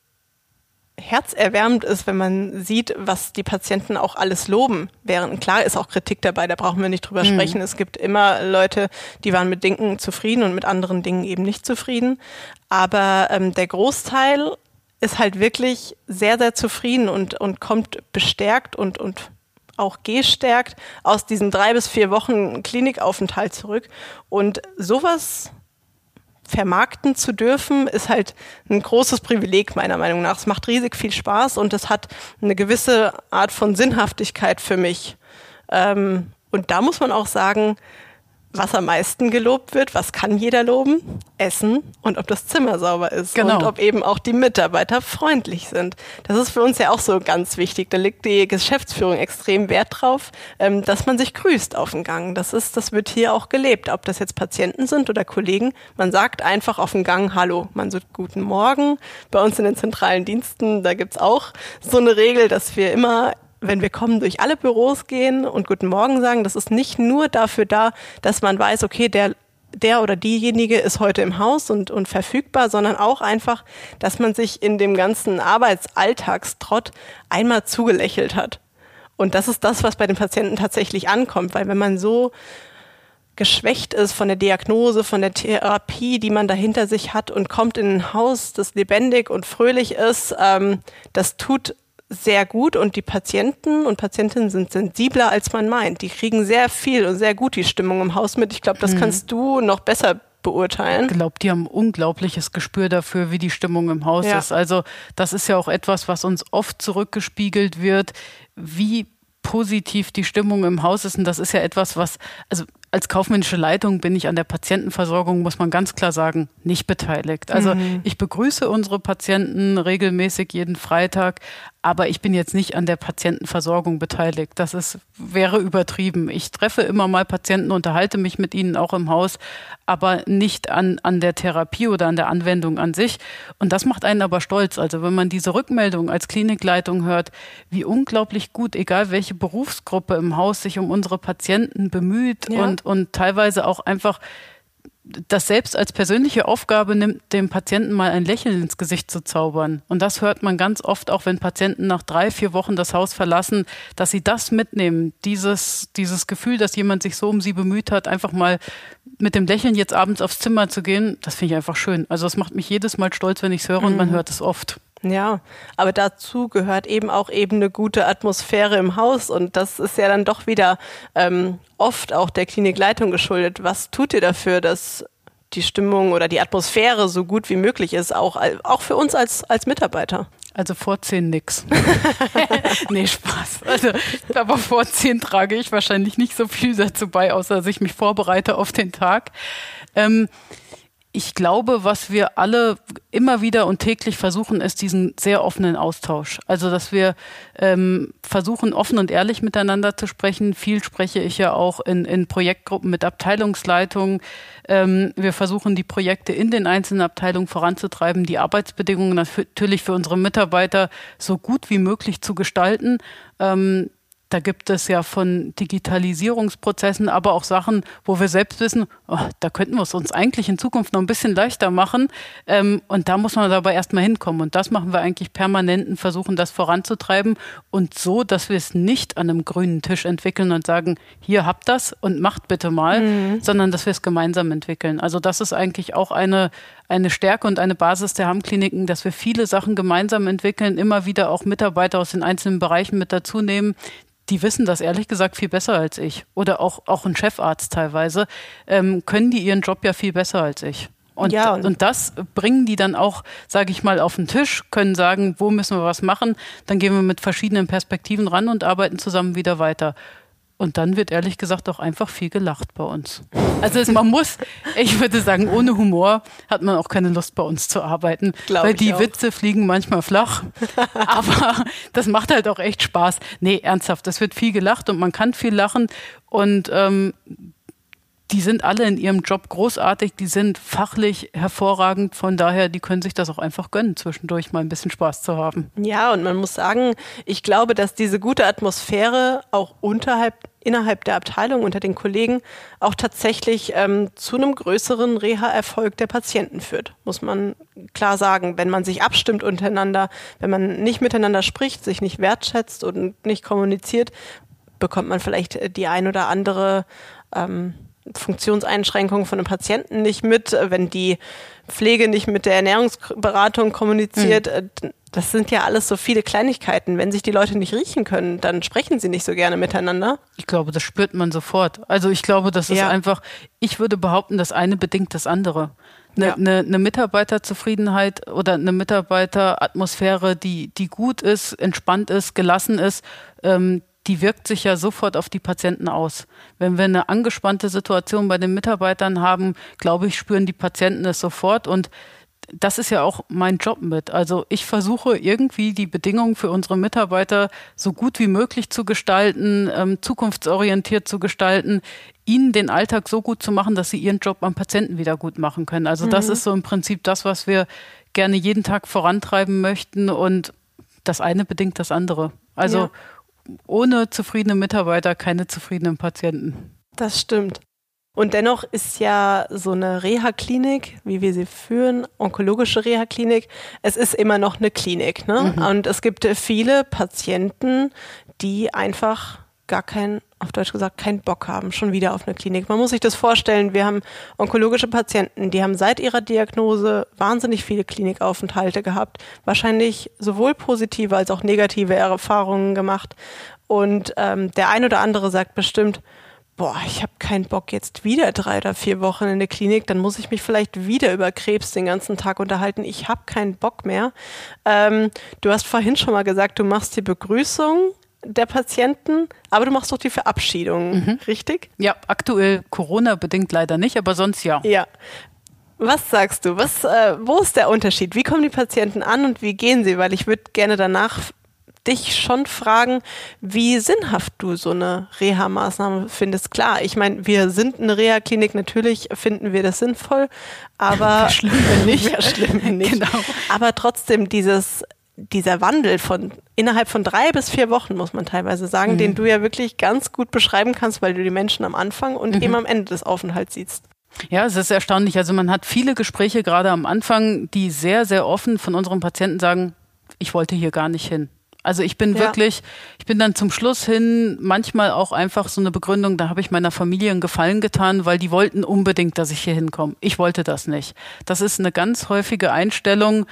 herzerwärmend ist, wenn man sieht, was die Patienten auch alles loben. Während klar ist auch Kritik dabei, da brauchen wir nicht drüber sprechen. Es gibt immer Leute, die waren mit Dingen zufrieden und mit anderen Dingen eben nicht zufrieden. Aber ähm, der Großteil ist halt wirklich sehr, sehr zufrieden und, und kommt bestärkt und, und auch gestärkt aus diesen drei bis vier Wochen Klinikaufenthalt zurück. Und sowas vermarkten zu dürfen, ist halt ein großes Privileg meiner Meinung nach. Es macht riesig viel Spaß und es hat eine gewisse Art von Sinnhaftigkeit für mich. Ähm, und da muss man auch sagen, was am meisten gelobt wird, was kann jeder loben? Essen und ob das Zimmer sauber ist Genau. und ob eben auch die Mitarbeiter freundlich sind. Das ist für uns ja auch so ganz wichtig. Da liegt die Geschäftsführung extrem Wert drauf, ähm, dass man sich grüßt auf dem Gang. Das ist, das wird hier auch gelebt. Ob das jetzt Patienten sind oder Kollegen, man sagt einfach auf dem Gang Hallo. Man sagt Guten Morgen. Bei uns in den zentralen Diensten, da gibt's auch so eine Regel, dass wir immer wenn wir kommen, durch alle Büros gehen und Guten Morgen sagen, das ist nicht nur dafür da, dass man weiß, okay, der, der oder diejenige ist heute im Haus und, und verfügbar, sondern auch einfach, dass man sich in dem ganzen Arbeitsalltagstrott einmal zugelächelt hat. Und das ist das, was bei den Patienten tatsächlich ankommt, weil wenn man so geschwächt ist von der Diagnose, von der Therapie, die man dahinter sich hat und kommt in ein Haus, das lebendig und fröhlich ist, ähm, das tut sehr gut und die Patienten und Patientinnen sind sensibler, als man meint. Die kriegen sehr viel und sehr gut die Stimmung im Haus mit. Ich glaube, das kannst du noch besser beurteilen. Ich glaube, die haben unglaubliches Gespür dafür, wie die Stimmung im Haus Ja. ist. Also das ist ja auch etwas, was uns oft zurückgespiegelt wird, wie positiv die Stimmung im Haus ist. Und das ist ja etwas, was, also als kaufmännische Leitung bin ich an der Patientenversorgung, muss man ganz klar sagen, nicht beteiligt. Also mhm. ich begrüße unsere Patienten regelmäßig jeden Freitag, aber ich bin jetzt nicht an der Patientenversorgung beteiligt. Das ist, wäre übertrieben. Ich treffe immer mal Patienten, unterhalte mich mit ihnen auch im Haus, aber nicht an, an der Therapie oder an der Anwendung an sich. Und das macht einen aber stolz. Also wenn man diese Rückmeldung als Klinikleitung hört, wie unglaublich gut, egal welche Berufsgruppe im Haus sich um unsere Patienten bemüht ja. und, und teilweise auch einfach das selbst als persönliche Aufgabe nimmt, dem Patienten mal ein Lächeln ins Gesicht zu zaubern. Und das hört man ganz oft auch, wenn Patienten nach drei, vier Wochen das Haus verlassen, dass sie das mitnehmen. Dieses, dieses Gefühl, dass jemand sich so um sie bemüht hat, einfach mal mit dem Lächeln jetzt abends aufs Zimmer zu gehen, das finde ich einfach schön. Also das macht mich jedes Mal stolz, wenn ich es höre mhm. und man mhm. hört es oft. Ja, aber dazu gehört eben auch eben eine gute Atmosphäre im Haus und das ist ja dann doch wieder ähm, oft auch der Klinikleitung geschuldet. Was tut ihr dafür, dass die Stimmung oder die Atmosphäre so gut wie möglich ist, auch, auch für uns als, als Mitarbeiter? Also vor zehn nix. nee, Spaß. Also, aber vor zehn trage ich wahrscheinlich nicht so viel dazu bei, außer dass ich mich vorbereite auf den Tag. Ähm, ich glaube, was wir alle immer wieder und täglich versuchen, ist diesen sehr offenen Austausch. Also, dass wir ähm, versuchen, offen und ehrlich miteinander zu sprechen. Viel spreche ich ja auch in, in Projektgruppen mit Abteilungsleitungen. Ähm, wir versuchen, die Projekte in den einzelnen Abteilungen voranzutreiben, die Arbeitsbedingungen natürlich für unsere Mitarbeiter so gut wie möglich zu gestalten. Ähm, da gibt es ja von Digitalisierungsprozessen, aber auch Sachen, wo wir selbst wissen, oh, da könnten wir es uns eigentlich in Zukunft noch ein bisschen leichter machen. Ähm, und da muss man dabei erstmal hinkommen. Und das machen wir eigentlich permanent und versuchen, das voranzutreiben. Und so, dass wir es nicht an einem grünen Tisch entwickeln und sagen, hier habt das und macht bitte mal, mhm. sondern dass wir es gemeinsam entwickeln. Also das ist eigentlich auch eine, eine Stärke und eine Basis der Hammkliniken, dass wir viele Sachen gemeinsam entwickeln, immer wieder auch Mitarbeiter aus den einzelnen Bereichen mit dazu nehmen, die wissen das ehrlich gesagt viel besser als ich. Oder auch, auch ein Chefarzt teilweise, ähm, können die ihren Job ja viel besser als ich. Und, ja, und, und, das bringen die dann auch, sage ich mal, auf den Tisch, können sagen, wo müssen wir was machen. Dann gehen wir mit verschiedenen Perspektiven ran und arbeiten zusammen wieder weiter. Und dann wird ehrlich gesagt auch einfach viel gelacht bei uns. Also es, man muss, ich würde sagen, ohne Humor hat man auch keine Lust bei uns zu arbeiten, Glaub weil die auch. Witze fliegen manchmal flach. Aber das macht halt auch echt Spaß. Nee, ernsthaft, es wird viel gelacht und man kann viel lachen und ähm, die sind alle in ihrem Job großartig, die sind fachlich hervorragend, von daher, die können sich das auch einfach gönnen, zwischendurch mal ein bisschen Spaß zu haben. Ja, und man muss sagen, ich glaube, dass diese gute Atmosphäre auch unterhalb innerhalb der Abteilung unter den Kollegen auch tatsächlich ähm, zu einem größeren Reha-Erfolg der Patienten führt, muss man klar sagen. Wenn man sich abstimmt untereinander, wenn man nicht miteinander spricht, sich nicht wertschätzt und nicht kommuniziert, bekommt man vielleicht die ein oder andere ähm, Funktionseinschränkungen von einem Patienten nicht mit, wenn die Pflege nicht mit der Ernährungsberatung kommuniziert. Mhm. Das sind ja alles so viele Kleinigkeiten. Wenn sich die Leute nicht riechen können, dann sprechen sie nicht so gerne miteinander. Ich glaube, das spürt man sofort. Also ich glaube, das ist ja. einfach, ich würde behaupten, das eine bedingt das andere. Eine, ja. eine, eine Mitarbeiterzufriedenheit oder eine Mitarbeiteratmosphäre, die, die gut ist, entspannt ist, gelassen ist, ähm, die wirkt sich ja sofort auf die Patienten aus. Wenn wir eine angespannte Situation bei den Mitarbeitern haben, glaube ich, spüren die Patienten es sofort und das ist ja auch mein Job mit. Also ich versuche irgendwie die Bedingungen für unsere Mitarbeiter so gut wie möglich zu gestalten, ähm, zukunftsorientiert zu gestalten, ihnen den Alltag so gut zu machen, dass sie ihren Job am Patienten wieder gut machen können. Also mhm. das ist so im Prinzip das, was wir gerne jeden Tag vorantreiben möchten und das eine bedingt das andere. Also ja ohne zufriedene Mitarbeiter keine zufriedenen Patienten. Das stimmt. Und dennoch ist ja so eine Reha-Klinik, wie wir sie führen, onkologische Reha-Klinik, es ist immer noch eine Klinik. Ne? Mhm. Und es gibt viele Patienten, die einfach gar keinen, auf Deutsch gesagt, keinen Bock haben, schon wieder auf eine Klinik. Man muss sich das vorstellen, wir haben onkologische Patienten, die haben seit ihrer Diagnose wahnsinnig viele Klinikaufenthalte gehabt, wahrscheinlich sowohl positive als auch negative Erfahrungen gemacht. Und ähm, der ein oder andere sagt bestimmt, boah, ich habe keinen Bock jetzt wieder drei oder vier Wochen in der Klinik, dann muss ich mich vielleicht wieder über Krebs den ganzen Tag unterhalten. Ich habe keinen Bock mehr. Ähm, du hast vorhin schon mal gesagt, du machst die Begrüßung der Patienten, aber du machst doch die Verabschiedung, mhm. richtig? Ja, aktuell Corona-bedingt leider nicht, aber sonst ja. Ja. Was sagst du? Was, äh, wo ist der Unterschied? Wie kommen die Patienten an und wie gehen sie? Weil ich würde gerne danach dich schon fragen, wie sinnhaft du so eine Reha-Maßnahme findest. Klar, ich meine, wir sind eine Reha-Klinik, natürlich finden wir das sinnvoll, aber schlimm nicht. schlimm wenn nicht. Genau. Aber trotzdem dieses dieser Wandel von innerhalb von drei bis vier Wochen, muss man teilweise sagen, mhm. den du ja wirklich ganz gut beschreiben kannst, weil du die Menschen am Anfang und mhm. eben am Ende des Aufenthalts siehst. Ja, es ist erstaunlich. Also man hat viele Gespräche gerade am Anfang, die sehr, sehr offen von unseren Patienten sagen, ich wollte hier gar nicht hin. Also ich bin ja. wirklich, ich bin dann zum Schluss hin manchmal auch einfach so eine Begründung, da habe ich meiner Familie einen Gefallen getan, weil die wollten unbedingt, dass ich hier hinkomme. Ich wollte das nicht. Das ist eine ganz häufige Einstellung,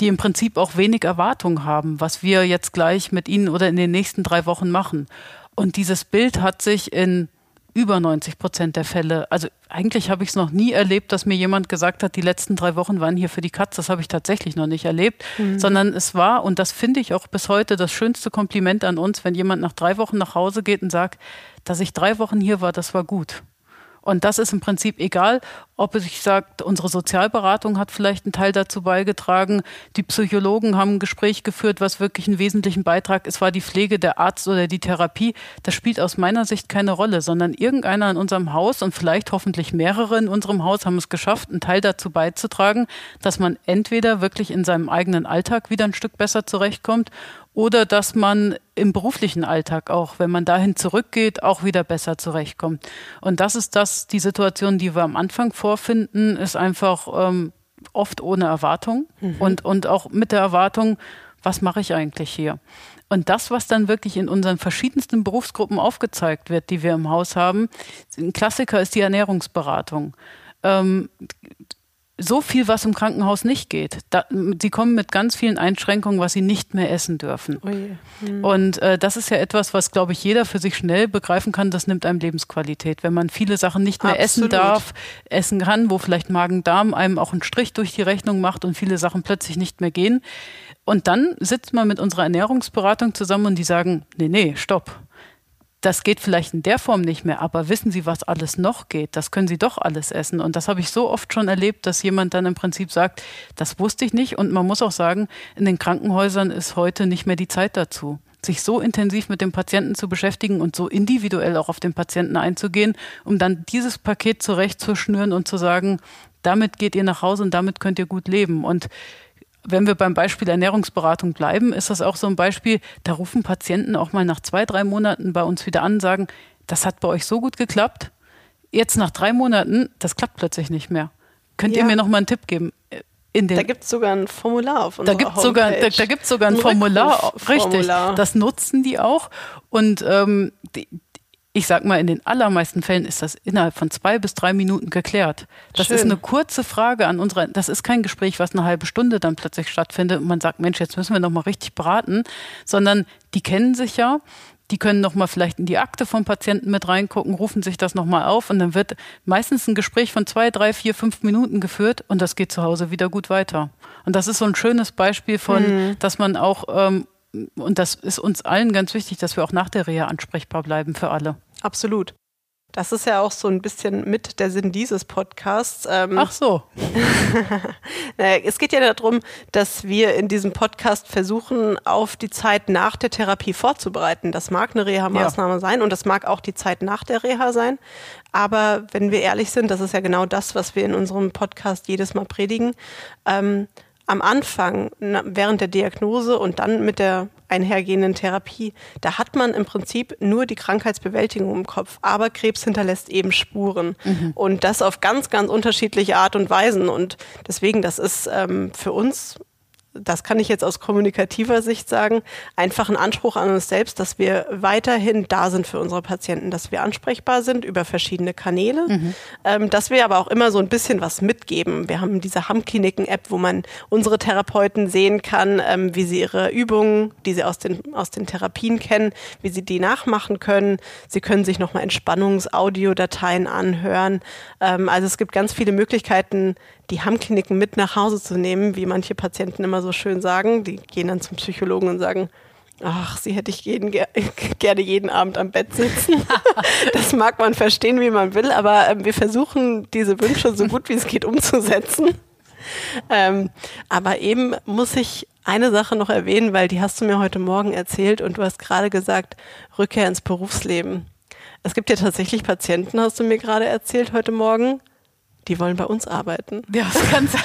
die im Prinzip auch wenig Erwartung haben, was wir jetzt gleich mit ihnen oder in den nächsten drei Wochen machen. Und dieses Bild hat sich in über 90 Prozent der Fälle. Also eigentlich habe ich es noch nie erlebt, dass mir jemand gesagt hat, die letzten drei Wochen waren hier für die Katz. Das habe ich tatsächlich noch nicht erlebt, mhm. sondern es war, und das finde ich auch bis heute das schönste Kompliment an uns, wenn jemand nach drei Wochen nach Hause geht und sagt, dass ich drei Wochen hier war, das war gut. Und das ist im Prinzip egal, ob es sich sagt, unsere Sozialberatung hat vielleicht einen Teil dazu beigetragen, die Psychologen haben ein Gespräch geführt, was wirklich einen wesentlichen Beitrag ist, war die Pflege, der Arzt oder die Therapie. Das spielt aus meiner Sicht keine Rolle, sondern irgendeiner in unserem Haus und vielleicht hoffentlich mehrere in unserem Haus haben es geschafft, einen Teil dazu beizutragen, dass man entweder wirklich in seinem eigenen Alltag wieder ein Stück besser zurechtkommt oder dass man im beruflichen Alltag auch, wenn man dahin zurückgeht, auch wieder besser zurechtkommt. Und das ist das, die Situation, die wir am Anfang vorfinden, ist einfach ähm, oft ohne Erwartung mhm. und, und auch mit der Erwartung, was mache ich eigentlich hier? Und das, was dann wirklich in unseren verschiedensten Berufsgruppen aufgezeigt wird, die wir im Haus haben, ein Klassiker ist die Ernährungsberatung. Ähm, so viel, was im Krankenhaus nicht geht. Da, sie kommen mit ganz vielen Einschränkungen, was sie nicht mehr essen dürfen. Oh hm. Und äh, das ist ja etwas, was, glaube ich, jeder für sich schnell begreifen kann. Das nimmt einem Lebensqualität. Wenn man viele Sachen nicht mehr Absolut. essen darf, essen kann, wo vielleicht Magen-Darm einem auch einen Strich durch die Rechnung macht und viele Sachen plötzlich nicht mehr gehen. Und dann sitzt man mit unserer Ernährungsberatung zusammen und die sagen, nee, nee, stopp das geht vielleicht in der Form nicht mehr, aber wissen Sie, was alles noch geht? Das können Sie doch alles essen. Und das habe ich so oft schon erlebt, dass jemand dann im Prinzip sagt, das wusste ich nicht. Und man muss auch sagen, in den Krankenhäusern ist heute nicht mehr die Zeit dazu sich so intensiv mit dem Patienten zu beschäftigen und so individuell auch auf den Patienten einzugehen, um dann dieses Paket zurechtzuschnüren und zu sagen, damit geht ihr nach Hause und damit könnt ihr gut leben. Und wenn wir beim Beispiel Ernährungsberatung bleiben, ist das auch so ein Beispiel, da rufen Patienten auch mal nach zwei, drei Monaten bei uns wieder an und sagen, das hat bei euch so gut geklappt. Jetzt nach drei Monaten, das klappt plötzlich nicht mehr. Könnt ja. ihr mir noch mal einen Tipp geben? Da gibt es sogar ein Formular auf unserer da gibt's Sogar, da, da gibt es sogar ein, ein Formular, richtig. Das nutzen die auch. Und ähm, die, ich sag mal, in den allermeisten Fällen ist das innerhalb von zwei bis drei Minuten geklärt. Das Schön. ist eine kurze Frage an unsere, das ist kein Gespräch, was eine halbe Stunde dann plötzlich stattfindet und man sagt, Mensch, jetzt müssen wir noch mal richtig beraten, sondern die kennen sich ja, die können noch mal vielleicht in die Akte vom Patienten mit reingucken, rufen sich das noch mal auf und dann wird meistens ein Gespräch von zwei, drei, vier, fünf Minuten geführt und das geht zu Hause wieder gut weiter. Und das ist so ein schönes Beispiel von, mhm. dass man auch ähm, und das ist uns allen ganz wichtig, dass wir auch nach der Reha ansprechbar bleiben für alle. Absolut. Das ist ja auch so ein bisschen mit der Sinn dieses Podcasts. Ähm, Ach so. es geht ja darum, dass wir in diesem Podcast versuchen, auf die Zeit nach der Therapie vorzubereiten. Das mag eine Reha-Maßnahme ja. sein und das mag auch die Zeit nach der Reha sein. Aber wenn wir ehrlich sind, das ist ja genau das, was wir in unserem Podcast jedes Mal predigen. Ähm, am Anfang, während der Diagnose und dann mit der einhergehenden Therapie, da hat man im Prinzip nur die Krankheitsbewältigung im Kopf, aber Krebs hinterlässt eben Spuren. Mhm. und das auf ganz, ganz unterschiedliche Art und Weisen. Und deswegen, das ist ähm, für uns das kann ich jetzt aus kommunikativer Sicht sagen, einfach ein Anspruch an uns selbst, dass wir weiterhin da sind für unsere Patienten, dass wir ansprechbar sind über verschiedene Kanäle, mhm. ähm, dass wir aber auch immer so ein bisschen was mitgeben. Wir haben diese Hammkliniken-App, wo man unsere Therapeuten sehen kann, ähm, wie sie ihre Übungen, die sie aus den, aus den Therapien kennen, wie sie die nachmachen können. Sie können sich nochmal Entspannungsaudiodateien anhören. Ähm, also es gibt ganz viele Möglichkeiten, die Hammkliniken mit nach Hause zu nehmen, wie manche Patienten immer so schön sagen. Die gehen dann zum Psychologen und sagen, Ach, sie hätte ich jeden, gerne jeden Abend am Bett sitzen. das mag man verstehen, wie man will, aber äh, wir versuchen, diese Wünsche so gut wie es geht umzusetzen. Ähm, aber eben muss ich eine Sache noch erwähnen, weil die hast du mir heute Morgen erzählt und du hast gerade gesagt, Rückkehr ins Berufsleben. Es gibt ja tatsächlich Patienten, hast du mir gerade erzählt heute Morgen, die wollen bei uns arbeiten. Ja, das kann sein.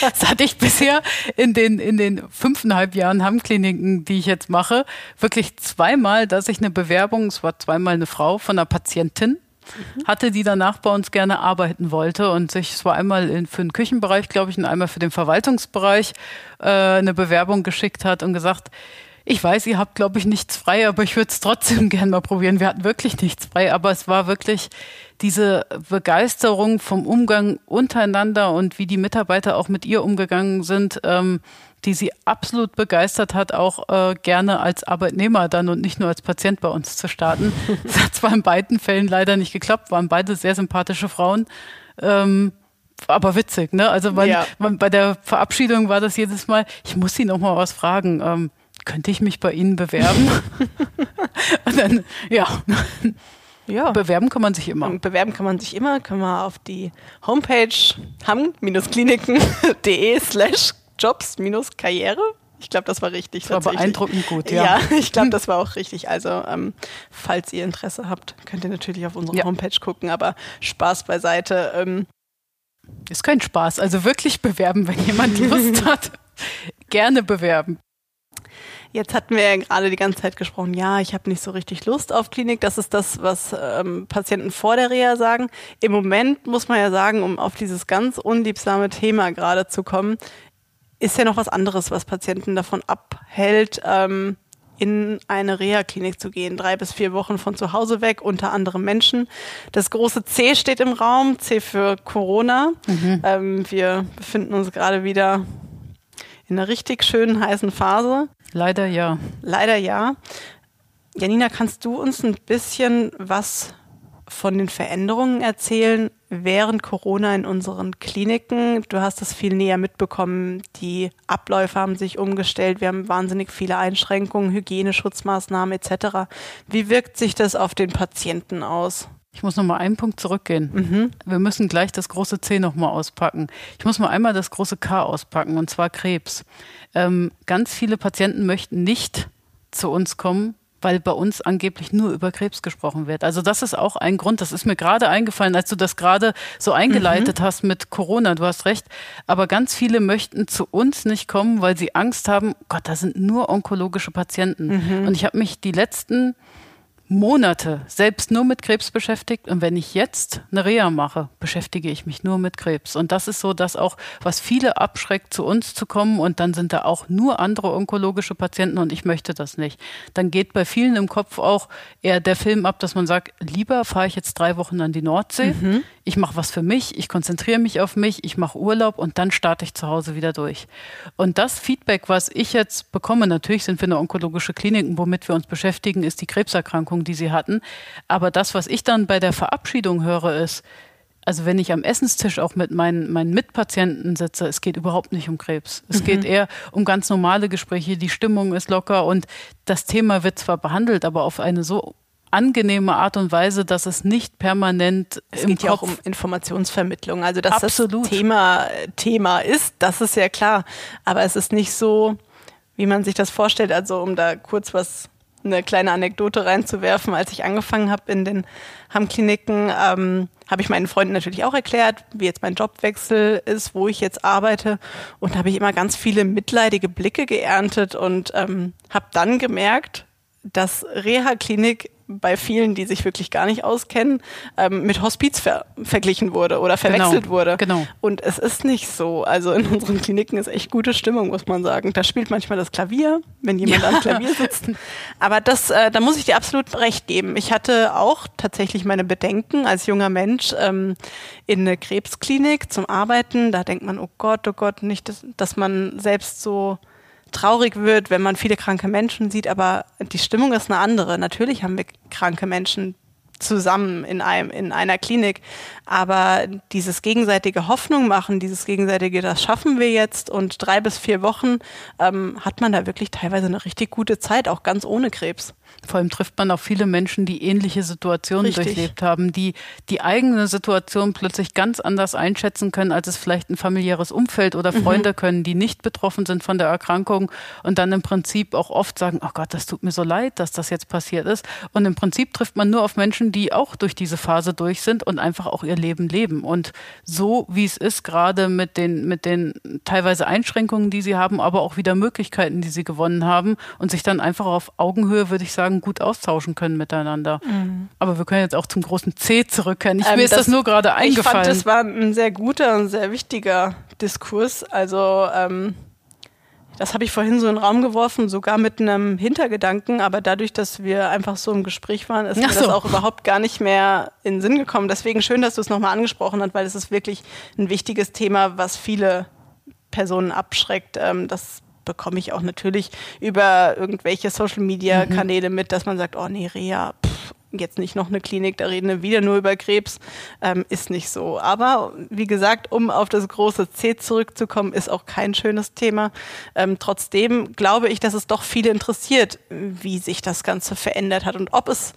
Das hatte ich bisher in den, in den fünfeinhalb Jahren Hammkliniken, die ich jetzt mache, wirklich zweimal, dass ich eine Bewerbung, es war zweimal eine Frau von einer Patientin, hatte, die danach bei uns gerne arbeiten wollte und sich, es war einmal in, für den Küchenbereich, glaube ich, und einmal für den Verwaltungsbereich äh, eine Bewerbung geschickt hat und gesagt, ich weiß, ihr habt, glaube ich, nichts frei, aber ich würde es trotzdem gerne mal probieren. Wir hatten wirklich nichts frei, aber es war wirklich diese Begeisterung vom Umgang untereinander und wie die Mitarbeiter auch mit ihr umgegangen sind, ähm, die sie absolut begeistert hat, auch äh, gerne als Arbeitnehmer dann und nicht nur als Patient bei uns zu starten. Es hat zwar in beiden Fällen leider nicht geklappt, waren beide sehr sympathische Frauen. Ähm, aber witzig, ne? Also man, ja. man, bei der Verabschiedung war das jedes Mal, ich muss sie noch mal was fragen. Ähm, könnte ich mich bei Ihnen bewerben? und dann, ja. Ja. Bewerben kann man sich immer. Bewerben kann man sich immer. Können wir auf die Homepage ham-kliniken.de slash Jobs-Karriere. Ich glaube, das war richtig. Das war beeindruckend gut, ja. Ja, ich glaube, das war auch richtig. Also, ähm, falls ihr Interesse habt, könnt ihr natürlich auf unsere ja. Homepage gucken, aber Spaß beiseite. Ähm. Ist kein Spaß. Also wirklich bewerben, wenn jemand Lust hat. Gerne bewerben. Jetzt hatten wir ja gerade die ganze Zeit gesprochen, ja, ich habe nicht so richtig Lust auf Klinik. Das ist das, was ähm, Patienten vor der Reha sagen. Im Moment muss man ja sagen, um auf dieses ganz unliebsame Thema gerade zu kommen, ist ja noch was anderes, was Patienten davon abhält, ähm, in eine Reha-Klinik zu gehen. Drei bis vier Wochen von zu Hause weg, unter anderem Menschen. Das große C steht im Raum, C für Corona. Mhm. Ähm, wir befinden uns gerade wieder in einer richtig schönen heißen Phase. Leider ja. Leider ja. Janina, kannst du uns ein bisschen was von den Veränderungen erzählen während Corona in unseren Kliniken? Du hast es viel näher mitbekommen. Die Abläufe haben sich umgestellt. Wir haben wahnsinnig viele Einschränkungen, Hygieneschutzmaßnahmen etc. Wie wirkt sich das auf den Patienten aus? Ich muss noch mal einen Punkt zurückgehen. Mhm. Wir müssen gleich das große C noch mal auspacken. Ich muss mal einmal das große K auspacken, und zwar Krebs. Ähm, ganz viele Patienten möchten nicht zu uns kommen, weil bei uns angeblich nur über Krebs gesprochen wird. Also das ist auch ein Grund. Das ist mir gerade eingefallen, als du das gerade so eingeleitet mhm. hast mit Corona. Du hast recht. Aber ganz viele möchten zu uns nicht kommen, weil sie Angst haben, Gott, da sind nur onkologische Patienten. Mhm. Und ich habe mich die letzten Monate selbst nur mit Krebs beschäftigt und wenn ich jetzt eine Reha mache, beschäftige ich mich nur mit Krebs. Und das ist so, dass auch, was viele abschreckt, zu uns zu kommen und dann sind da auch nur andere onkologische Patienten und ich möchte das nicht. Dann geht bei vielen im Kopf auch eher der Film ab, dass man sagt, lieber fahre ich jetzt drei Wochen an die Nordsee, mhm. ich mache was für mich, ich konzentriere mich auf mich, ich mache Urlaub und dann starte ich zu Hause wieder durch. Und das Feedback, was ich jetzt bekomme, natürlich sind wir eine onkologische Klinik, womit wir uns beschäftigen, ist die Krebserkrankung Erkrankung, die sie hatten. Aber das, was ich dann bei der Verabschiedung höre, ist, also wenn ich am Essenstisch auch mit meinen, meinen Mitpatienten sitze, es geht überhaupt nicht um Krebs. Es mhm. geht eher um ganz normale Gespräche, die Stimmung ist locker und das Thema wird zwar behandelt, aber auf eine so angenehme Art und Weise, dass es nicht permanent es geht Kopf ja auch um Informationsvermittlung. Also dass Absolut. das Thema Thema ist, das ist ja klar. Aber es ist nicht so, wie man sich das vorstellt. Also um da kurz was eine kleine Anekdote reinzuwerfen. Als ich angefangen habe in den Hammkliniken, ähm, habe ich meinen Freunden natürlich auch erklärt, wie jetzt mein Jobwechsel ist, wo ich jetzt arbeite. Und habe ich immer ganz viele mitleidige Blicke geerntet und ähm, habe dann gemerkt, dass Reha-Klinik bei vielen, die sich wirklich gar nicht auskennen, ähm, mit Hospiz ver verglichen wurde oder verwechselt genau, wurde. Genau. Und es ist nicht so. Also in unseren Kliniken ist echt gute Stimmung, muss man sagen. Da spielt manchmal das Klavier, wenn jemand ja. am Klavier sitzt. Aber das, äh, da muss ich dir absolut recht geben. Ich hatte auch tatsächlich meine Bedenken als junger Mensch ähm, in eine Krebsklinik zum Arbeiten. Da denkt man, oh Gott, oh Gott, nicht, dass, dass man selbst so traurig wird, wenn man viele kranke Menschen sieht, aber die Stimmung ist eine andere. Natürlich haben wir kranke Menschen zusammen in einem in einer Klinik. Aber dieses gegenseitige Hoffnung machen, dieses gegenseitige, das schaffen wir jetzt und drei bis vier Wochen ähm, hat man da wirklich teilweise eine richtig gute Zeit, auch ganz ohne Krebs. Vor allem trifft man auch viele Menschen, die ähnliche Situationen Richtig. durchlebt haben, die die eigene Situation plötzlich ganz anders einschätzen können, als es vielleicht ein familiäres Umfeld oder mhm. Freunde mhm. können, die nicht betroffen sind von der Erkrankung und dann im Prinzip auch oft sagen, oh Gott, das tut mir so leid, dass das jetzt passiert ist. Und im Prinzip trifft man nur auf Menschen, die auch durch diese Phase durch sind und einfach auch ihr Leben leben. Und so wie es ist, gerade mit den, mit den teilweise Einschränkungen, die sie haben, aber auch wieder Möglichkeiten, die sie gewonnen haben und sich dann einfach auf Augenhöhe, würde ich sagen, sagen, gut austauschen können miteinander. Mhm. Aber wir können jetzt auch zum großen C zurückkehren. Ich, ähm, mir ist das, das nur gerade eingefallen. Ich fand, das war ein sehr guter und sehr wichtiger Diskurs. Also ähm, das habe ich vorhin so in den Raum geworfen, sogar mit einem Hintergedanken, aber dadurch, dass wir einfach so im Gespräch waren, ist mir so. das auch überhaupt gar nicht mehr in den Sinn gekommen. Deswegen schön, dass du es nochmal angesprochen hast, weil es ist wirklich ein wichtiges Thema, was viele Personen abschreckt. Ähm, das bekomme ich auch natürlich über irgendwelche Social-Media-Kanäle mhm. mit, dass man sagt, oh nee, Reha, pff, jetzt nicht noch eine Klinik, da reden wir wieder nur über Krebs, ähm, ist nicht so. Aber wie gesagt, um auf das große C zurückzukommen, ist auch kein schönes Thema. Ähm, trotzdem glaube ich, dass es doch viele interessiert, wie sich das Ganze verändert hat und ob es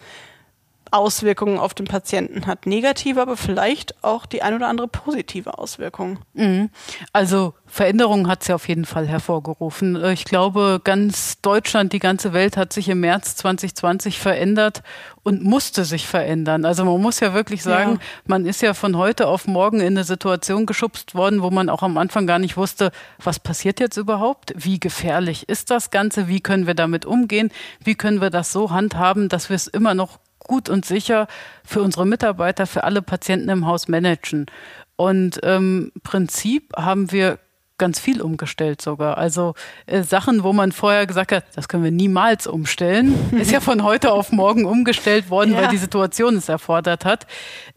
Auswirkungen auf den Patienten hat. Negative, aber vielleicht auch die ein oder andere positive Auswirkung. Mhm. Also Veränderungen hat es ja auf jeden Fall hervorgerufen. Äh, ich glaube, ganz Deutschland, die ganze Welt hat sich im März 2020 verändert und musste sich verändern. Also man muss ja wirklich sagen, ja. man ist ja von heute auf morgen in eine Situation geschubst worden, wo man auch am Anfang gar nicht wusste, was passiert jetzt überhaupt? Wie gefährlich ist das Ganze? Wie können wir damit umgehen? Wie können wir das so handhaben, dass wir es immer noch gut und sicher für unsere Mitarbeiter, für alle Patienten im Haus managen. Und im ähm, Prinzip haben wir ganz viel umgestellt sogar. Also äh, Sachen, wo man vorher gesagt hat, das können wir niemals umstellen, ist ja von heute auf morgen umgestellt worden, ja. weil die Situation es erfordert hat.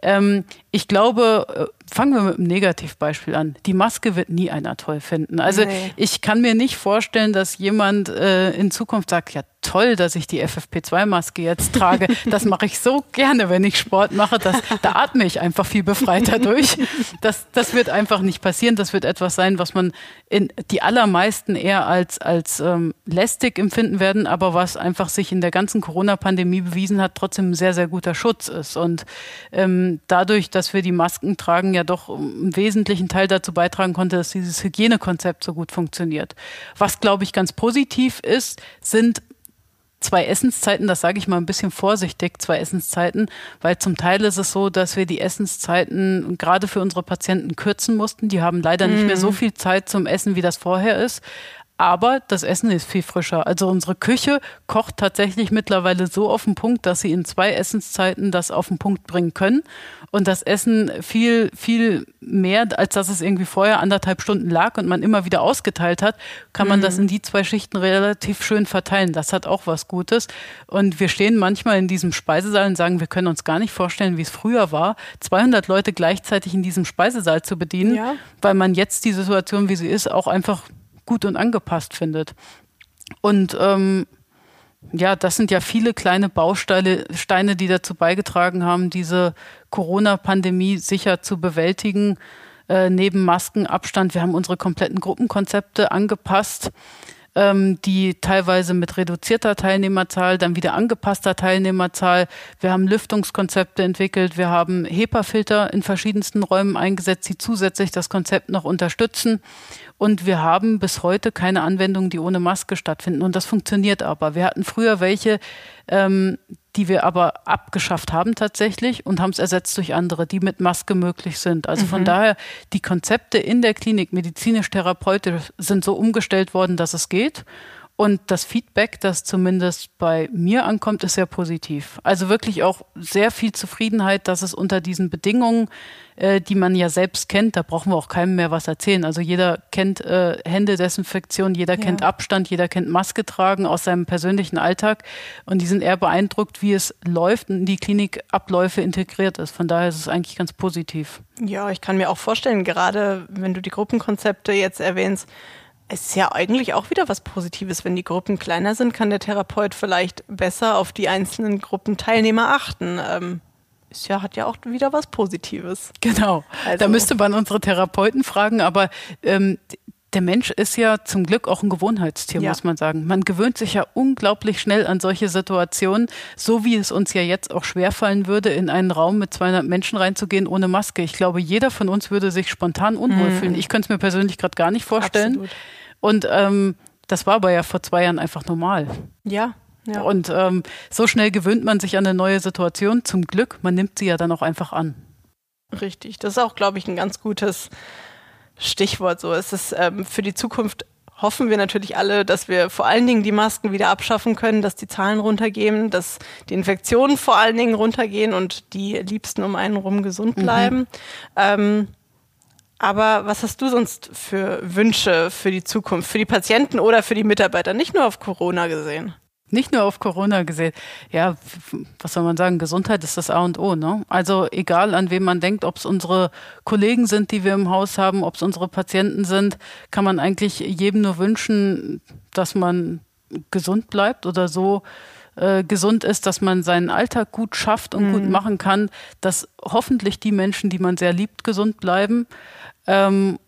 Ähm, ich glaube, äh, fangen wir mit einem Negativbeispiel an. Die Maske wird nie einer toll finden. Also nee. ich kann mir nicht vorstellen, dass jemand äh, in Zukunft sagt, ja toll, dass ich die FFP2-Maske jetzt trage. Das mache ich so gerne, wenn ich Sport mache. Das, da atme ich einfach viel befreiter durch. Das, das wird einfach nicht passieren. Das wird etwas sein, was man in die allermeisten eher als, als ähm, lästig empfinden werden, aber was einfach sich in der ganzen Corona-Pandemie bewiesen hat, trotzdem ein sehr, sehr guter Schutz ist. Und ähm, dadurch, dass wir die Masken tragen, ja doch einen wesentlichen Teil dazu beitragen konnte, dass dieses Hygienekonzept so gut funktioniert. Was, glaube ich, ganz positiv ist, sind zwei Essenszeiten, das sage ich mal ein bisschen vorsichtig, zwei Essenszeiten, weil zum Teil ist es so, dass wir die Essenszeiten gerade für unsere Patienten kürzen mussten. Die haben leider mhm. nicht mehr so mhm. viel Zeit zum Essen, wie das vorher ist aber das Essen ist viel frischer. Also unsere Küche kocht tatsächlich mittlerweile so auf den Punkt, dass sie in zwei Essenszeiten das auf den Punkt bringen können und das Essen viel, viel mehr, als dass es irgendwie vorher anderthalb Stunden lag und man immer wieder ausgeteilt hat, kann man mhm. das in die zwei Schichten relativ schön verteilen. Das hat auch was Gutes. Und wir stehen manchmal in diesem Speisesaal und sagen, wir können uns gar nicht vorstellen, wie es früher war, 200 Leute gleichzeitig in diesem Speisesaal zu bedienen, ja. weil man jetzt die Situation, wie sie ist, auch einfach gut und angepasst findet. Und ähm, ja, das sind ja viele kleine Bausteine, Steine, die dazu beigetragen haben, diese Corona-Pandemie sicher zu bewältigen. Äh, neben Maskenabstand, wir haben unsere kompletten Gruppenkonzepte angepasst ähm, die teilweise mit reduzierter Teilnehmerzahl, dann wieder angepasster Teilnehmerzahl. Wir haben Lüftungskonzepte entwickelt, wir haben HEPA-Filter in verschiedensten Räumen eingesetzt, die zusätzlich das Konzept noch unterstützen. Und wir haben bis heute keine Anwendungen, die ohne Maske stattfinden. Und das funktioniert aber. Wir hatten früher welche, ähm, die wir aber abgeschafft haben tatsächlich und haben es ersetzt durch andere, die mit Maske möglich sind. Also mhm. von daher, die Konzepte in der Klinik, medizinisch-therapeutisch, sind so umgestellt worden, dass es geht. Und das Feedback, das zumindest bei mir ankommt, ist sehr positiv. Also wirklich auch sehr viel Zufriedenheit, dass es unter diesen Bedingungen, äh, die man ja selbst kennt, da brauchen wir auch keinem mehr was erzählen. Also jeder kennt äh, Händedesinfektion, jeder ja. kennt Abstand, jeder kennt Maske tragen aus seinem persönlichen Alltag. Und die sind eher beeindruckt, wie es läuft und in die Klinikabläufe integriert ist. Von daher ist es eigentlich ganz positiv. Ja, ich kann mir auch vorstellen, gerade wenn du die Gruppenkonzepte jetzt erwähnst, es ist ja eigentlich auch wieder was Positives. Wenn die Gruppen kleiner sind, kann der Therapeut vielleicht besser auf die einzelnen Gruppenteilnehmer achten. Ähm, ist ja, hat ja auch wieder was Positives. Genau. Also. Da müsste man unsere Therapeuten fragen, aber ähm, der Mensch ist ja zum Glück auch ein Gewohnheitstier, ja. muss man sagen. Man gewöhnt sich ja unglaublich schnell an solche Situationen, so wie es uns ja jetzt auch schwerfallen würde, in einen Raum mit 200 Menschen reinzugehen ohne Maske. Ich glaube, jeder von uns würde sich spontan unwohl mhm. fühlen. Ich könnte es mir persönlich gerade gar nicht vorstellen. Absolut. Und ähm, das war aber ja vor zwei Jahren einfach normal. Ja, ja. Und ähm, so schnell gewöhnt man sich an eine neue Situation. Zum Glück, man nimmt sie ja dann auch einfach an. Richtig. Das ist auch, glaube ich, ein ganz gutes Stichwort. So, es ist ähm, für die Zukunft hoffen wir natürlich alle, dass wir vor allen Dingen die Masken wieder abschaffen können, dass die Zahlen runtergehen, dass die Infektionen vor allen Dingen runtergehen und die Liebsten um einen rum gesund mhm. bleiben. Mhm. Ähm, aber was hast du sonst für Wünsche für die Zukunft, für die Patienten oder für die Mitarbeiter, nicht nur auf Corona gesehen? Nicht nur auf Corona gesehen. Ja, was soll man sagen? Gesundheit ist das A und O. Ne? Also egal, an wen man denkt, ob es unsere Kollegen sind, die wir im Haus haben, ob es unsere Patienten sind, kann man eigentlich jedem nur wünschen, dass man gesund bleibt oder so äh, gesund ist, dass man seinen Alltag gut schafft und mhm. gut machen kann, dass hoffentlich die Menschen, die man sehr liebt, gesund bleiben. Ähm,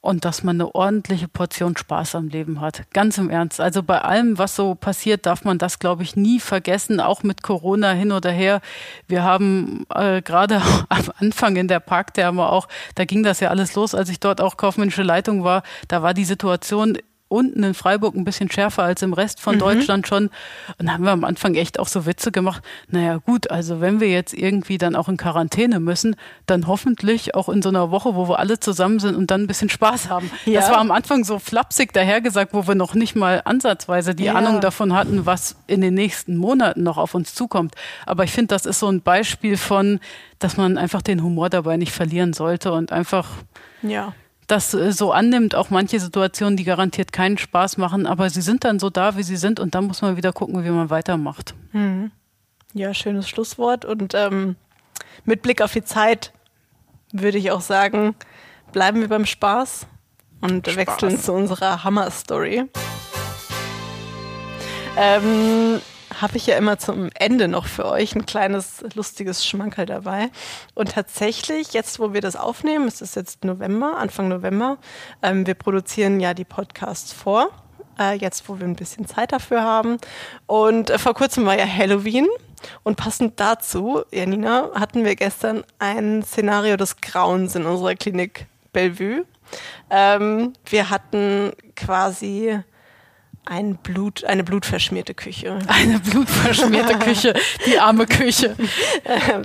und dass man eine ordentliche Portion Spaß am Leben hat. Ganz im Ernst. Also bei allem, was so passiert, darf man das, glaube ich, nie vergessen, auch mit Corona hin oder her. Wir haben äh, gerade am Anfang in der Parktherme auch, da ging das ja alles los, als ich dort auch kaufmännische Leitung war, da war die Situation unten in Freiburg ein bisschen schärfer als im Rest von mhm. Deutschland schon. Und da haben wir am Anfang echt auch so Witze gemacht. Naja, gut, also wenn wir jetzt irgendwie dann auch in Quarantäne müssen, dann hoffentlich auch in so einer Woche, wo wir alle zusammen sind und dann ein bisschen Spaß haben. Ja. Das war am Anfang so flapsig dahergesagt, wo wir noch nicht mal ansatzweise die ja. Ahnung davon hatten, was in den nächsten Monaten noch auf uns zukommt. Aber ich finde, das ist so ein Beispiel von, dass man einfach den Humor dabei nicht verlieren sollte und einfach ja das äh, so annimmt, auch manche Situationen, die garantiert keinen Spaß machen, aber sie sind dann so da, wie sie sind und dann muss man wieder gucken, wie man weitermacht. Mhm. Ja, schönes Schlusswort und ähm, mit Blick auf die Zeit würde ich auch sagen, bleiben wir beim Spaß und Spaß. wechseln zu unserer Hammer-Story. Ähm, habe ich ja immer zum Ende noch für euch ein kleines lustiges Schmankerl dabei. Und tatsächlich, jetzt wo wir das aufnehmen, es ist jetzt November, Anfang November, ähm, wir produzieren ja die Podcasts vor. Äh, jetzt, wo wir ein bisschen Zeit dafür haben. Und äh, vor kurzem war ja Halloween. Und passend dazu, Janina, hatten wir gestern ein Szenario des Grauens in unserer Klinik Bellevue. Ähm, wir hatten quasi ein Blut, eine blutverschmierte Küche. Eine blutverschmierte Küche, die arme Küche.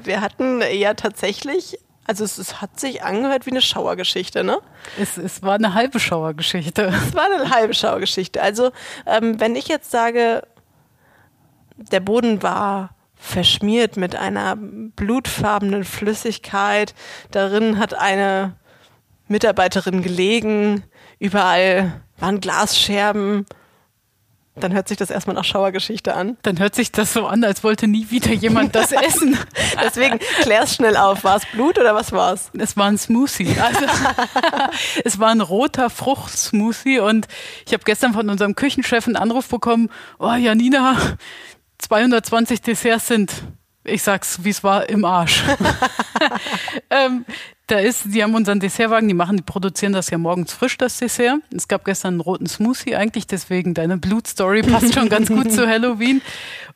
Wir hatten ja tatsächlich, also es, es, hat sich angehört wie eine Schauergeschichte, ne? Es, es war eine halbe Schauergeschichte. Es war eine halbe Schauergeschichte. Also ähm, wenn ich jetzt sage, der Boden war verschmiert mit einer blutfarbenen Flüssigkeit, darin hat eine Mitarbeiterin gelegen, überall waren Glasscherben dann hört sich das erstmal nach Schauergeschichte an. Dann hört sich das so an, als wollte nie wieder jemand das essen. Deswegen klär's schnell auf. War es Blut oder was war es? Es war ein Smoothie. Also, es war ein roter Fruchtsmoothie und ich habe gestern von unserem Küchenchef einen Anruf bekommen, oh Janina, 220 Desserts sind ich sag's, wie es war, im Arsch. ähm, da ist, die haben unseren Dessertwagen, die machen, die produzieren das ja morgens frisch, das Dessert. Es gab gestern einen roten Smoothie eigentlich, deswegen deine Blutstory passt schon ganz gut zu Halloween.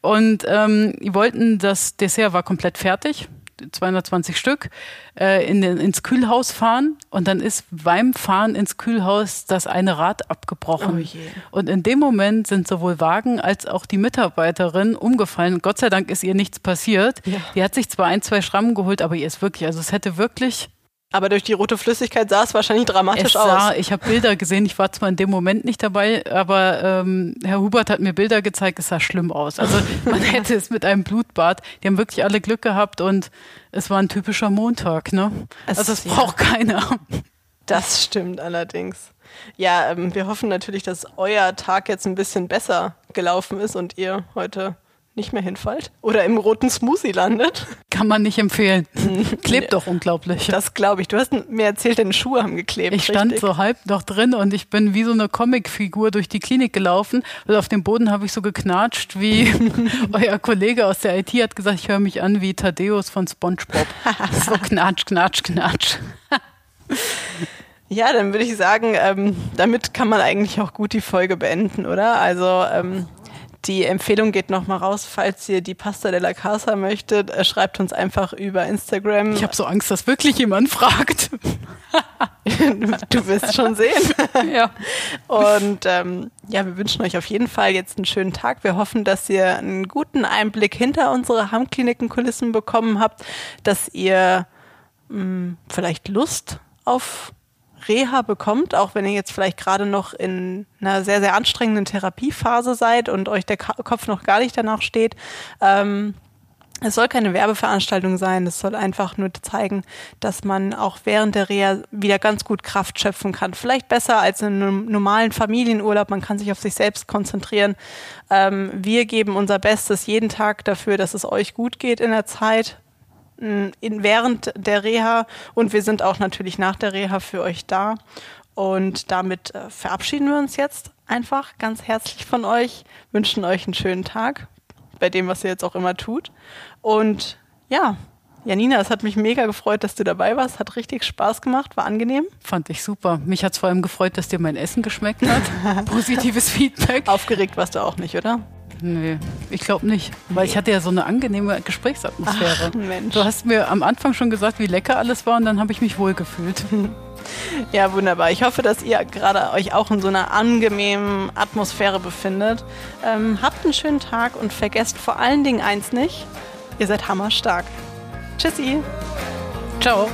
Und ähm, die wollten, das Dessert war komplett fertig. 220 Stück, äh, in den, ins Kühlhaus fahren und dann ist beim Fahren ins Kühlhaus das eine Rad abgebrochen. Oh und in dem Moment sind sowohl Wagen als auch die Mitarbeiterin umgefallen. Gott sei Dank ist ihr nichts passiert. Ja. Die hat sich zwar ein, zwei Schrammen geholt, aber ihr ist wirklich, also es hätte wirklich aber durch die rote Flüssigkeit sah es wahrscheinlich dramatisch es sah, aus. Ich habe Bilder gesehen, ich war zwar in dem Moment nicht dabei, aber ähm, Herr Hubert hat mir Bilder gezeigt, es sah schlimm aus. Also man hätte es mit einem Blutbad, die haben wirklich alle Glück gehabt und es war ein typischer Montag. Ne? Es, also das ja. braucht keiner. Das stimmt allerdings. Ja, ähm, wir hoffen natürlich, dass euer Tag jetzt ein bisschen besser gelaufen ist und ihr heute nicht mehr hinfallt oder im roten Smoothie landet. Kann man nicht empfehlen. Klebt doch unglaublich. Das glaube ich. Du hast mir erzählt, deine Schuhe haben geklebt. Ich stand richtig? so halb noch drin und ich bin wie so eine Comicfigur durch die Klinik gelaufen. Und auf dem Boden habe ich so geknatscht, wie euer Kollege aus der IT hat gesagt, ich höre mich an wie Thaddeus von SpongeBob. so knatsch, knatsch, knatsch. Ja, dann würde ich sagen, ähm, damit kann man eigentlich auch gut die Folge beenden, oder? Also ähm, die Empfehlung geht nochmal raus, falls ihr die Pasta della Casa möchtet, äh, schreibt uns einfach über Instagram. Ich habe so Angst, dass wirklich jemand fragt. du wirst schon sehen. ja. Und ähm, ja, wir wünschen euch auf jeden Fall jetzt einen schönen Tag. Wir hoffen, dass ihr einen guten Einblick hinter unsere Hammkliniken-Kulissen bekommen habt, dass ihr mh, vielleicht Lust auf Reha bekommt, auch wenn ihr jetzt vielleicht gerade noch in einer sehr, sehr anstrengenden Therapiephase seid und euch der Kopf noch gar nicht danach steht. Ähm, es soll keine Werbeveranstaltung sein, es soll einfach nur zeigen, dass man auch während der Reha wieder ganz gut Kraft schöpfen kann. Vielleicht besser als in einem normalen Familienurlaub, man kann sich auf sich selbst konzentrieren. Ähm, wir geben unser Bestes jeden Tag dafür, dass es euch gut geht in der Zeit in, während der Reha und wir sind auch natürlich nach der Reha für euch da. Und damit äh, verabschieden wir uns jetzt einfach ganz herzlich von euch, wünschen euch einen schönen Tag bei dem, was ihr jetzt auch immer tut. Und ja, Janina, es hat mich mega gefreut, dass du dabei warst. Hat richtig Spaß gemacht, war angenehm. Fand ich super. Mich hat es vor allem gefreut, dass dir mein Essen geschmeckt hat. Positives Feedback. Aufgeregt warst du auch nicht, oder? Nee, ich glaube nicht. Weil ich hatte ja so eine angenehme Gesprächsatmosphäre. Ach, Mensch. Du hast mir am Anfang schon gesagt, wie lecker alles war und dann habe ich mich wohl gefühlt. Ja, wunderbar. Ich hoffe, dass ihr gerade euch auch in so einer angenehmen Atmosphäre befindet. Ähm, habt einen schönen Tag und vergesst vor allen Dingen eins nicht. Ihr seid hammerstark. Tschüssi. Ciao.